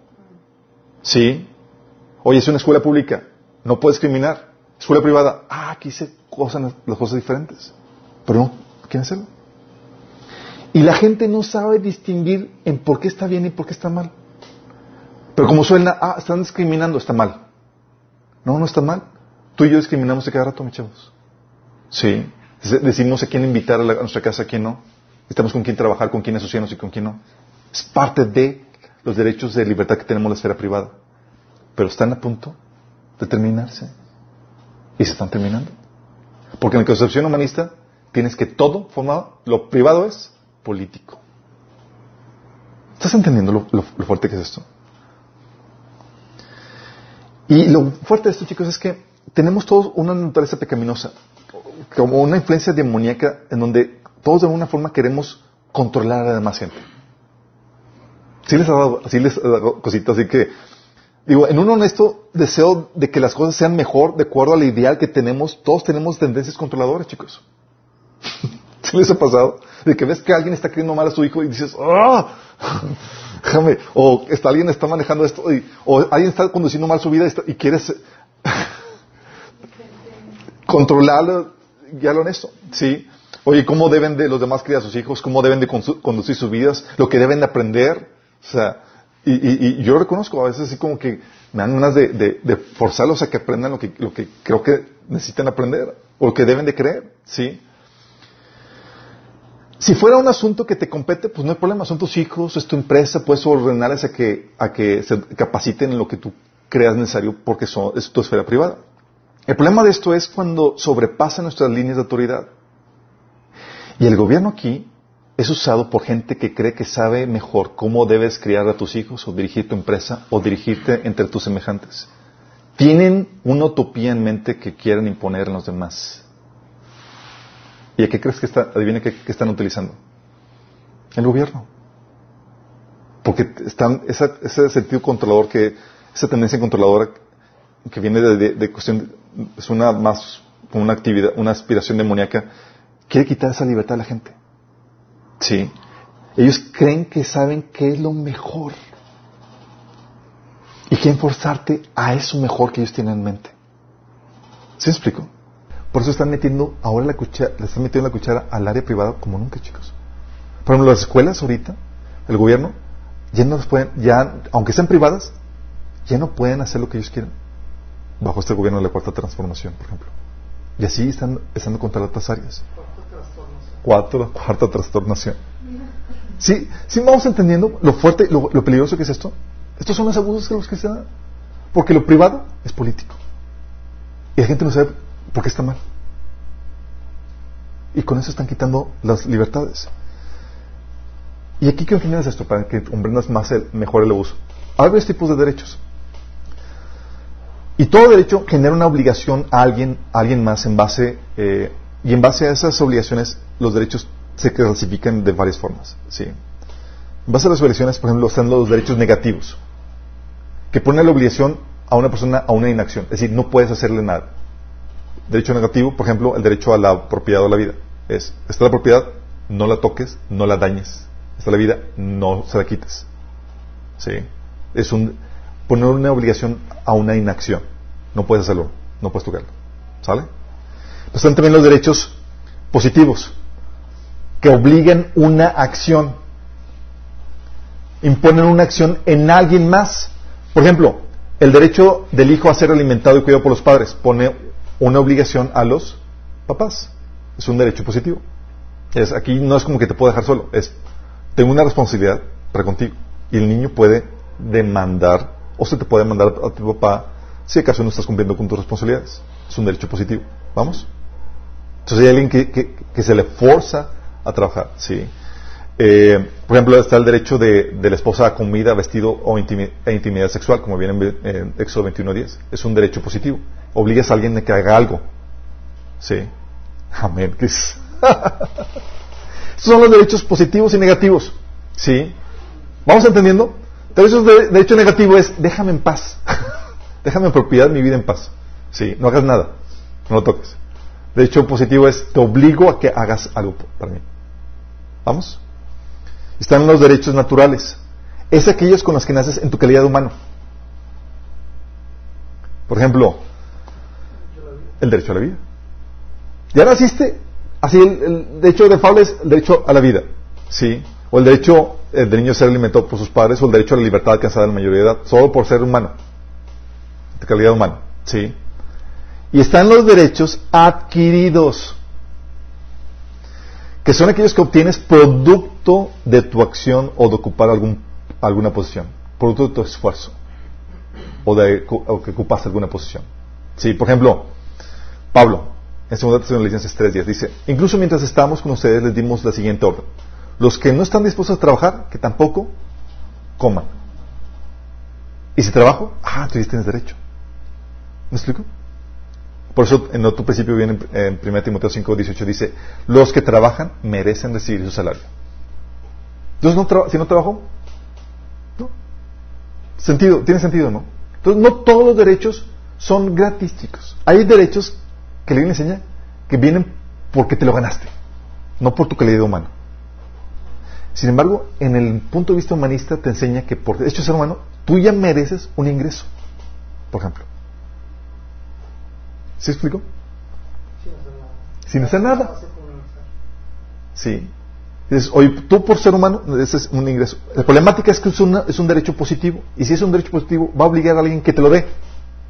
¿Sí? Oye, es una escuela pública, no puedes discriminar. Escuela privada, ah, aquí se cosas, las cosas diferentes. Pero no, quieren hacerlo. Y la gente no sabe distinguir en por qué está bien y por qué está mal. Pero como suena, ah, están discriminando, está mal. No, no está mal. Tú y yo discriminamos de cada rato, mis chavos. Sí. Dec- Decidimos a quién invitar a nuestra casa, a quién no. Estamos con quién trabajar, con quién asociarnos y con quién no. Es parte de los derechos de libertad que tenemos en la esfera privada. Pero están a punto de terminarse. Y se están terminando. Porque en la concepción humanista tienes que todo formado, lo privado es político. ¿Estás entendiendo lo, fuerte que es esto? Y lo fuerte de esto, chicos, es que tenemos todos una naturaleza pecaminosa, como una influencia demoníaca en donde todos de alguna forma queremos controlar a la demás gente. Sí les ha dado, sí les ha dado cositas, así que, digo, en un honesto deseo de que las cosas sean mejor de acuerdo al ideal que tenemos, todos tenemos tendencias controladoras, chicos. ¿Sí les ha pasado? De que ves que alguien está queriendo mal a su hijo y dices, ¡ah! Déjame. O está, alguien está manejando esto, y, o alguien está conduciendo mal su vida y, y quieres controlarlo, lo honesto, ¿sí? Oye, ¿cómo deben de los demás criar a sus hijos? ¿Cómo deben de conducir sus vidas? Lo que deben de aprender. O sea, y, y- y yo reconozco, a veces así como que me dan ganas de, de- de forzarlos a que aprendan lo que, lo que creo que necesitan aprender o lo que deben de creer, ¿sí? Si fuera un asunto que te compete, pues no hay problema, son tus hijos, es tu empresa, puedes ordenarles a que, a que se capaciten en lo que tú creas necesario porque son, es tu esfera privada. El problema de esto es cuando sobrepasa nuestras líneas de autoridad. Y el gobierno aquí es usado por gente que cree que sabe mejor cómo debes criar a tus hijos o dirigir tu empresa o dirigirte entre tus semejantes. Tienen una utopía en mente que quieren imponer en los demás. ¿Y a qué crees que está, adivina qué, están utilizando? El gobierno. Porque están, ese sentido controlador que, esa tendencia controladora que viene de, cuestión, es una más, una actividad, una aspiración demoníaca, quiere quitar esa libertad a la gente. Sí. Ellos creen que saben qué es lo mejor. Y quieren forzarte a eso mejor que ellos tienen en mente. ¿Sí explico? Por eso están metiendo ahora la cuchara, le están metiendo la cuchara al área privada como nunca, chicos. Por ejemplo, las escuelas ahorita, el gobierno, ya no las pueden, ya, aunque sean privadas, ya no pueden hacer lo que ellos quieren. Bajo este gobierno de la cuarta transformación, por ejemplo. Y así están empezando contra otras áreas. Cuatro, cuarta trastornación. Sí, sí vamos entendiendo lo fuerte, lo, lo peligroso que es esto. Estos son los abusos que los que se dan. Porque lo privado es político. Y la gente no sabe por qué está mal. Y con eso están quitando las libertades. Y aquí quiero enseñarles esto para que comprendas más el, mejor el abuso. Hay varios tipos de derechos. Y todo derecho genera una obligación a alguien, a alguien más en base, eh, y en base a esas obligaciones, los derechos se clasifican de varias formas. ¿sí? En base a las obligaciones, por ejemplo, están los derechos negativos, que ponen la obligación a una persona a una inacción, es decir, no puedes hacerle nada. Derecho negativo, por ejemplo, el derecho a la propiedad o la vida. Es, está la propiedad, no la toques, no la dañes. Está la vida, no se la quites. ¿Sí? Es un, poner una obligación a una inacción. No puedes hacerlo, no puedes tocarlo. ¿Sale? Pues están también los derechos positivos, que obligan una acción, imponen una acción en alguien más. Por ejemplo, el derecho del hijo a ser alimentado y cuidado por los padres pone una obligación a los papás. Es un derecho positivo. Es, aquí no es como que te puedo dejar solo, es tengo una responsabilidad para contigo. Y el niño puede demandar, o se te puede demandar a tu papá si acaso no estás cumpliendo con tus responsabilidades. Es un derecho positivo. ¿Vamos? Entonces hay alguien que, que- se le forza a trabajar. ¿sí? Eh, por ejemplo, está el derecho de, de la esposa a comida, vestido o intimi- e intimidad sexual, como viene en, en Éxodo 21.10. Es un derecho positivo. Obligas a alguien a que haga algo. ¿Sí? Amén. Estos son los derechos positivos y negativos. ¿Sí? ¿Vamos entendiendo? Derechos de, derecho negativo es déjame en paz. déjame en propiedad mi vida en paz. ¿Sí? No hagas nada. No lo toques. Derecho positivo es te obligo a que hagas algo para mí. ¿Vamos? Están los derechos naturales. Es aquellos con los que naces en tu calidad humano. Por ejemplo, el derecho a la vida. Ya naciste, así el, derecho de es el derecho a la vida, ¿sí? O el derecho eh, del niño a ser alimentado por sus padres, o el derecho a la libertad alcanzada en la mayoría de edad, solo por ser humano, de calidad humana, ¿sí? Y están los derechos adquiridos, que son aquellos que obtienes producto de tu acción o de ocupar algún, alguna posición, producto de tu esfuerzo, o de o que ocupas alguna posición. Sí, por ejemplo, Pablo, en 2 Tesalonicenses 3.10, dice, incluso mientras estábamos con ustedes les dimos la siguiente orden. Los que no están dispuestos a trabajar, que tampoco coman. Y si trabajo, ah, tú tienes derecho. ¿Me explico? Por eso en otro principio viene en 1 Timoteo 5, 18 dice, los que trabajan merecen recibir su salario. Entonces, si no trabajo, ¿no? Sentido, tiene sentido, ¿no? Entonces, no todos los derechos son gratis, chicos. Hay derechos que le enseña que vienen porque te lo ganaste, no por tu calidad humana. Sin embargo, en el punto de vista humanista te enseña que por hecho ser humano, tú ya mereces un ingreso, por ejemplo. ¿Sí explico? Sin hacer nada. Sí. Dices, oye, tú por ser humano, ese es un ingreso. La problemática es que es, es un derecho positivo. Y si es un derecho positivo, va a obligar a alguien que te lo dé.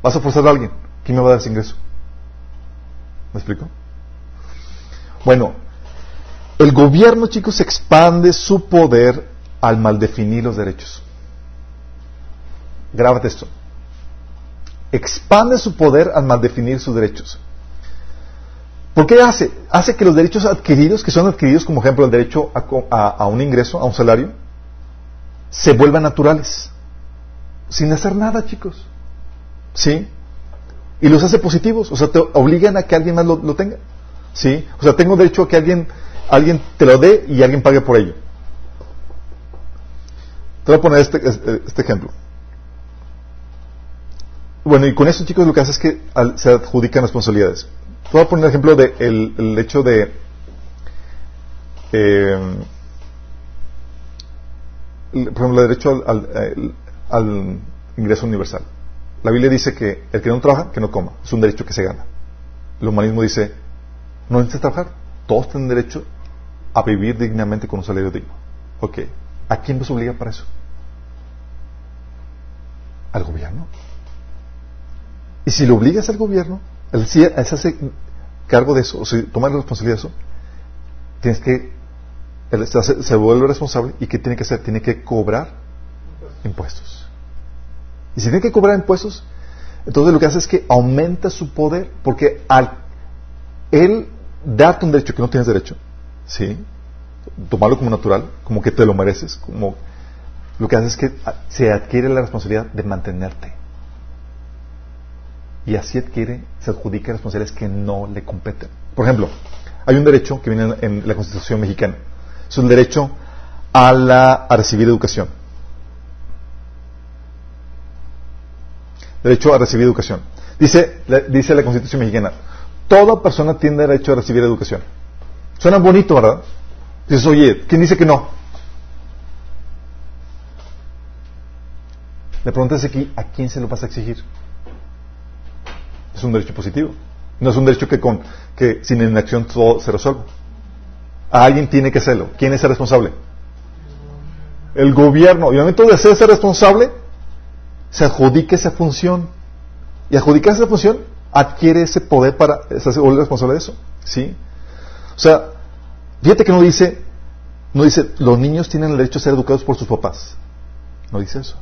Vas a forzar a alguien. ¿Quién me va a dar ese ingreso? ¿Me explico? Bueno, el gobierno, chicos, expande su poder al maldefinir los derechos. Grábate esto. Expande su poder al maldefinir sus derechos. ¿Por qué hace? Hace que los derechos adquiridos, que son adquiridos como ejemplo el derecho a, un ingreso, a un salario, se vuelvan naturales. Sin hacer nada, chicos. ¿Sí? Y los hace positivos. O sea, te obligan a que alguien más lo, lo tenga. ¿Sí? O sea, tengo derecho a que alguien, alguien te lo dé y alguien pague por ello. Te voy a poner este, este ejemplo. Bueno, y con eso, chicos, lo que hace es que se adjudican responsabilidades. Te voy a poner el ejemplo del de el hecho de. Eh, por ejemplo, el derecho al, al, ingreso universal. La Biblia dice que el que no trabaja, que no coma. Es un derecho que se gana. El humanismo dice, no necesitas trabajar. Todos tienen derecho a vivir dignamente con un salario digno. Ok. ¿A quién nos obliga para eso? ¿Al gobierno? Y si lo obligas al gobierno, él se hace cargo de eso, o sea, toma la responsabilidad de eso, tienes que, él se, vuelve responsable y ¿qué tiene que hacer? Tiene que cobrar impuestos. Y si tiene que cobrar impuestos, entonces lo que hace es que aumenta su poder, porque al él darte un derecho que no tienes derecho, ¿sí? Tomarlo como natural, como que te lo mereces, como lo que hace es que se adquiere la responsabilidad de mantenerte. Y así adquiere, se adjudica responsabilidades que no le competen. Por ejemplo, hay un derecho que viene en la Constitución mexicana. Es un derecho a, la, a recibir educación. Derecho a recibir educación. Dice, dice la Constitución mexicana, toda persona tiene derecho a recibir educación. Suena bonito, ¿verdad? Dices, oye, ¿quién dice que no? Le preguntas aquí, ¿a quién se lo vas a exigir? Es un derecho positivo. No es un derecho que, con, que sin inacción todo se resuelve. A alguien tiene que hacerlo. ¿Quién es el responsable? El gobierno. Y al momento de ser responsable, se adjudica esa función. Y adjudicar esa función adquiere ese poder para ser responsable de eso. ¿Sí? O sea, fíjate que no dice, no dice, los niños tienen el derecho a ser educados por sus papás. No dice eso.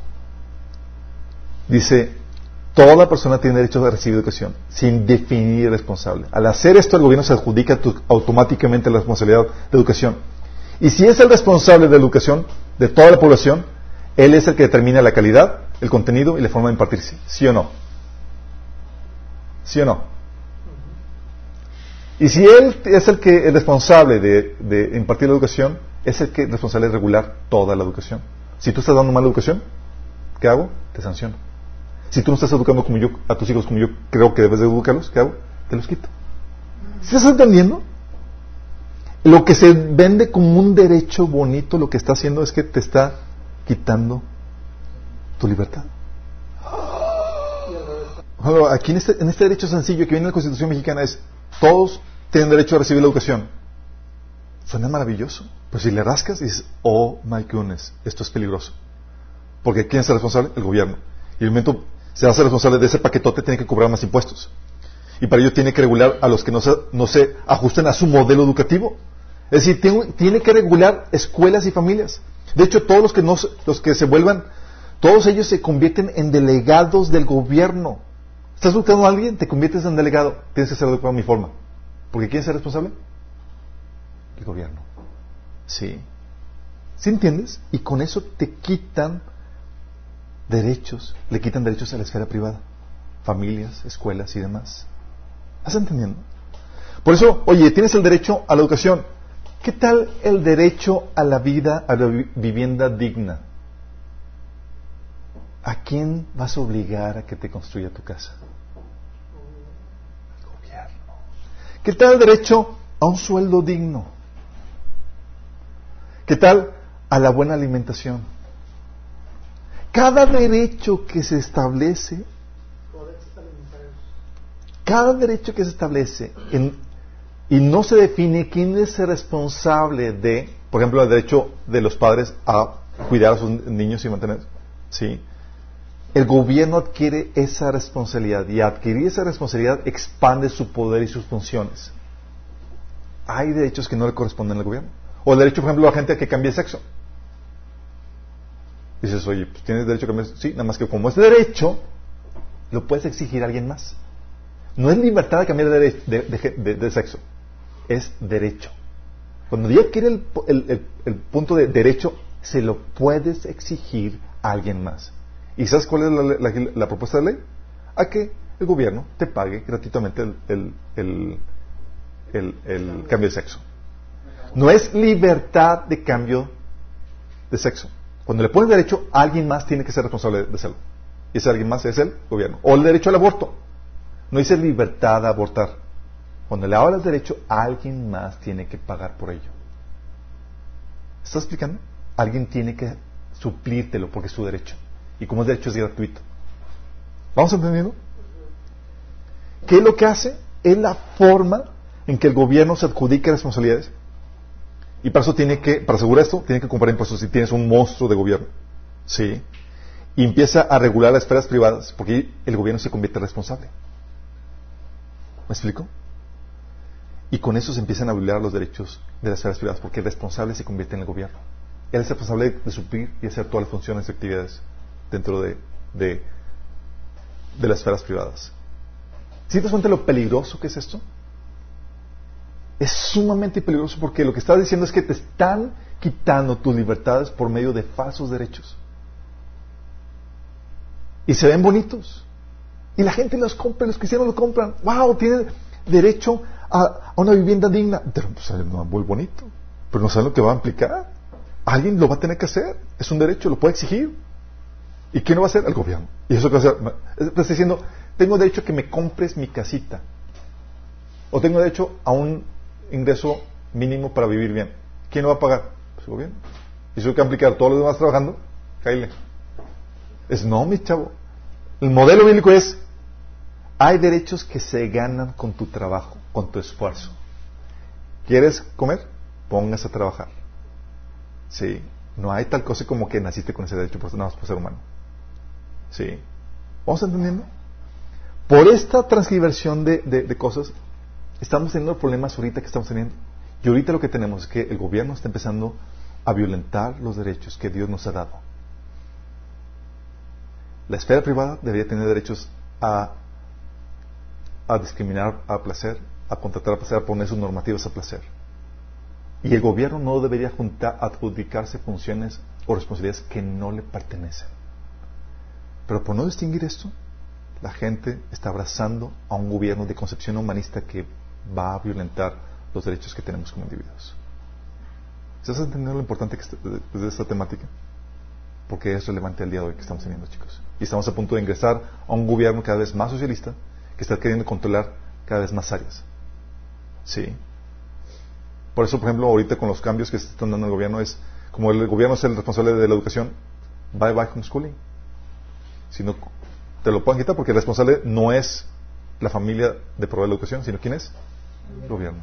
Dice, Toda persona tiene derecho a recibir educación, sin definir responsable. Al hacer esto, el gobierno se adjudica automáticamente la responsabilidad de educación. Y si es el responsable de educación de toda la población, él es el que determina la calidad, el contenido y la forma de impartirse. ¿Sí o no? ¿Sí o no? Y si él es el que es responsable de, impartir la educación, es el que es responsable de regular toda la educación. Si tú estás dando mala educación, ¿qué hago? Te sanciono. Si tú no estás educando como yo, a tus hijos como yo creo que debes de educarlos, ¿qué hago? Te los quito. ¿Estás entendiendo? Lo que se vende como un derecho bonito, lo que está haciendo es que te está quitando tu libertad. Aquí en este, en este derecho sencillo que viene en la Constitución mexicana es, todos tienen derecho a recibir la educación. Suena maravilloso. Pero si le rascas, dices, oh my goodness, esto es peligroso. Porque ¿quién es el responsable? El gobierno. Y el momento se hace responsable de ese paquetote, tiene que cobrar más impuestos. Y para ello tiene que regular a los que no se, no se ajusten a su modelo educativo. Es decir, tiene, que regular escuelas y familias. De hecho, todos los que, no, los que se vuelvan, todos ellos se convierten en delegados del gobierno. ¿Estás buscando a alguien? Te conviertes en delegado. Tienes que educado a mi forma. Porque ¿quién es el responsable? El gobierno. Sí. ¿Sí entiendes? Y con eso te quitan derechos, le quitan derechos a la esfera privada. familias, escuelas y demás. ¿Estás entendiendo? Por eso, oye, tienes el derecho a la educación. ¿Qué tal el derecho a la vida, a la vivienda digna? ¿A quién vas a obligar a que te construya tu casa? Al gobierno. ¿Qué tal el derecho a un sueldo digno? ¿Qué tal a la buena alimentación? Cada derecho que se establece, cada derecho que se establece y no se define quién es el responsable de, por ejemplo, el derecho de los padres a cuidar a sus niños y mantener, ¿sí? El gobierno adquiere esa responsabilidad y adquirir esa responsabilidad expande su poder y sus funciones. Hay derechos que no le corresponden al gobierno. O el derecho, por ejemplo, a la gente a que cambie de sexo. Dices, oye, pues tienes derecho a cambiar. Sí, nada más que como es derecho, lo puedes exigir a alguien más. No es libertad de cambiar de, sexo, es derecho. Cuando ya quiere el, punto de derecho, se lo puedes exigir a alguien más. ¿Y sabes cuál es la, propuesta de ley? A que el gobierno te pague gratuitamente el, cambio de sexo. No es libertad de cambio de sexo. Cuando le pones derecho, alguien más tiene que ser responsable de hacerlo. Y ese alguien más es el gobierno. O el derecho al aborto. No dice libertad de abortar. Cuando le hablas derecho, alguien más tiene que pagar por ello. ¿Estás explicando? Alguien tiene que suplírtelo porque es su derecho. Y como es derecho es gratuito. ¿Vamos entendiendo? ¿Qué es lo que hace? Es la forma en que el gobierno se adjudica responsabilidades y para eso tiene que, para asegurar esto, tiene que comprar impuestos si tienes un monstruo de gobierno. ¿Sí? Y empieza a regular las esferas privadas, porque el gobierno se convierte responsable. ¿Me explico? Y con eso se empiezan a violar los derechos de las esferas privadas, porque el responsable se convierte en el gobierno. Él es responsable de suplir y hacer todas las funciones y actividades dentro de, de, de las esferas privadas. ¿Sí te cuenta lo peligroso que es esto? es sumamente peligroso porque lo que está diciendo es que te están quitando tus libertades por medio de falsos derechos. Y se ven bonitos. Y la gente los compra, los cristianos los compran. ¡Wow! Tiene derecho a, una vivienda digna. Pero pues, muy bonito. Pero no saben lo que va a implicar. Alguien lo va a tener que hacer. Es un derecho, lo puede exigir. ¿Y quién lo va a hacer? El gobierno. Y eso que va a hacer. Estás diciendo, tengo derecho a que me compres mi casita. O tengo derecho a un ingreso mínimo para vivir bien. ¿Quién lo va a pagar? Pues el gobierno. Y eso que aplicar todos los demás trabajando, caile. Es no, mi chavo. El modelo bíblico es, hay derechos que se ganan con tu trabajo, con tu esfuerzo. ¿Quieres comer? Póngase a trabajar. Sí. No hay tal cosa como que naciste con ese derecho por, nada por ser humano. Sí. ¿Vamos entendiendo? Por esta transgiversión de, de cosas, estamos teniendo problemas ahorita que estamos teniendo. Y ahorita lo que tenemos es que el gobierno está empezando a violentar los derechos que Dios nos ha dado. La esfera privada debería tener derechos a, a discriminar a placer, a contratar a placer, a poner sus normativas a placer. Y el gobierno no debería adjudicarse funciones o responsabilidades que no le pertenecen. Pero por no distinguir esto, la gente está abrazando a un gobierno de concepción humanista que va a violentar los derechos que tenemos como individuos. ¿Estás entendiendo lo importante que de esta temática? Porque es relevante el día de hoy que estamos teniendo, chicos. Y estamos a punto de ingresar a un gobierno cada vez más socialista que está queriendo controlar cada vez más áreas. Sí. Por eso, por ejemplo, ahorita con los cambios que se están dando en el gobierno es, como el gobierno es el responsable de la educación, bye bye homeschooling. Si no, te lo pueden quitar porque el responsable no es la familia de proveer la educación, sino quién es? gobierno.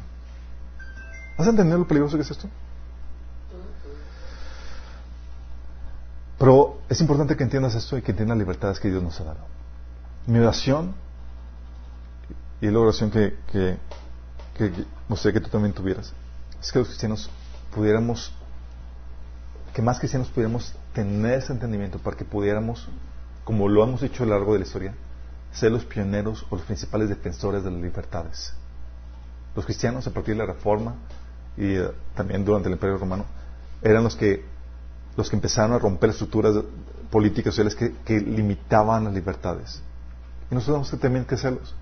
¿Has entendido lo peligroso que es esto? Pero es importante que entiendas esto y que entiendas las libertades que Dios nos ha dado. Mi oración, y la oración que, que, que, que que tú también tuvieras, es que los cristianos pudiéramos, que más cristianos pudiéramos tener ese entendimiento para que pudiéramos, como lo hemos dicho a lo largo de la historia, ser los pioneros o los principales defensores de las libertades. Los cristianos a partir de la Reforma y eh, también durante el Imperio Romano eran los que los que empezaron a romper estructuras políticas sociales que, limitaban las libertades. Y nosotros tenemos también que hacerlos.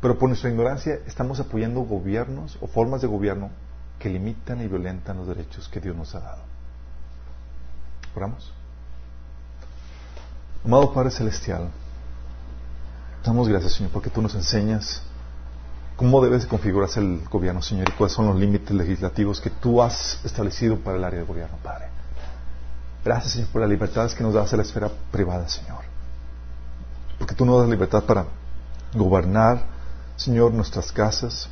Pero por nuestra ignorancia estamos apoyando gobiernos o formas de gobierno que limitan y violentan los derechos que Dios nos ha dado. Oramos. Amado Padre Celestial, damos gracias, Señor, porque tú nos enseñas cómo debe configurarse el gobierno, Señor, y cuáles son los límites legislativos que tú has establecido para el área de gobierno, Padre. Gracias, Señor, por las libertades que nos das en la esfera privada, Señor. Porque tú nos das libertad para gobernar, Señor, nuestras casas,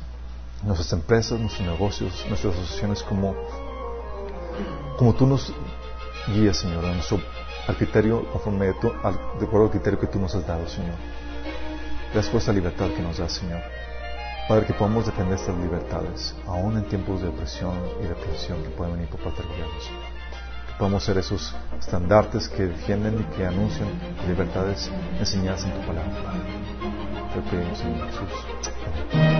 nuestras empresas, nuestros negocios, nuestras asociaciones, como, como tú nos guías, Señor, a nuestro, al criterio, conforme de, de acuerdo criterio que tú nos has dado, Señor. Gracias por esta libertad que nos das, Señor. Padre, que podamos defender estas libertades, aún en tiempos de opresión y de tensión que pueden venir por parte del gobierno. Que podamos ser esos estandartes que defienden y que anuncian libertades enseñadas en tu palabra. Te pedimos, Señor Jesús. Amén.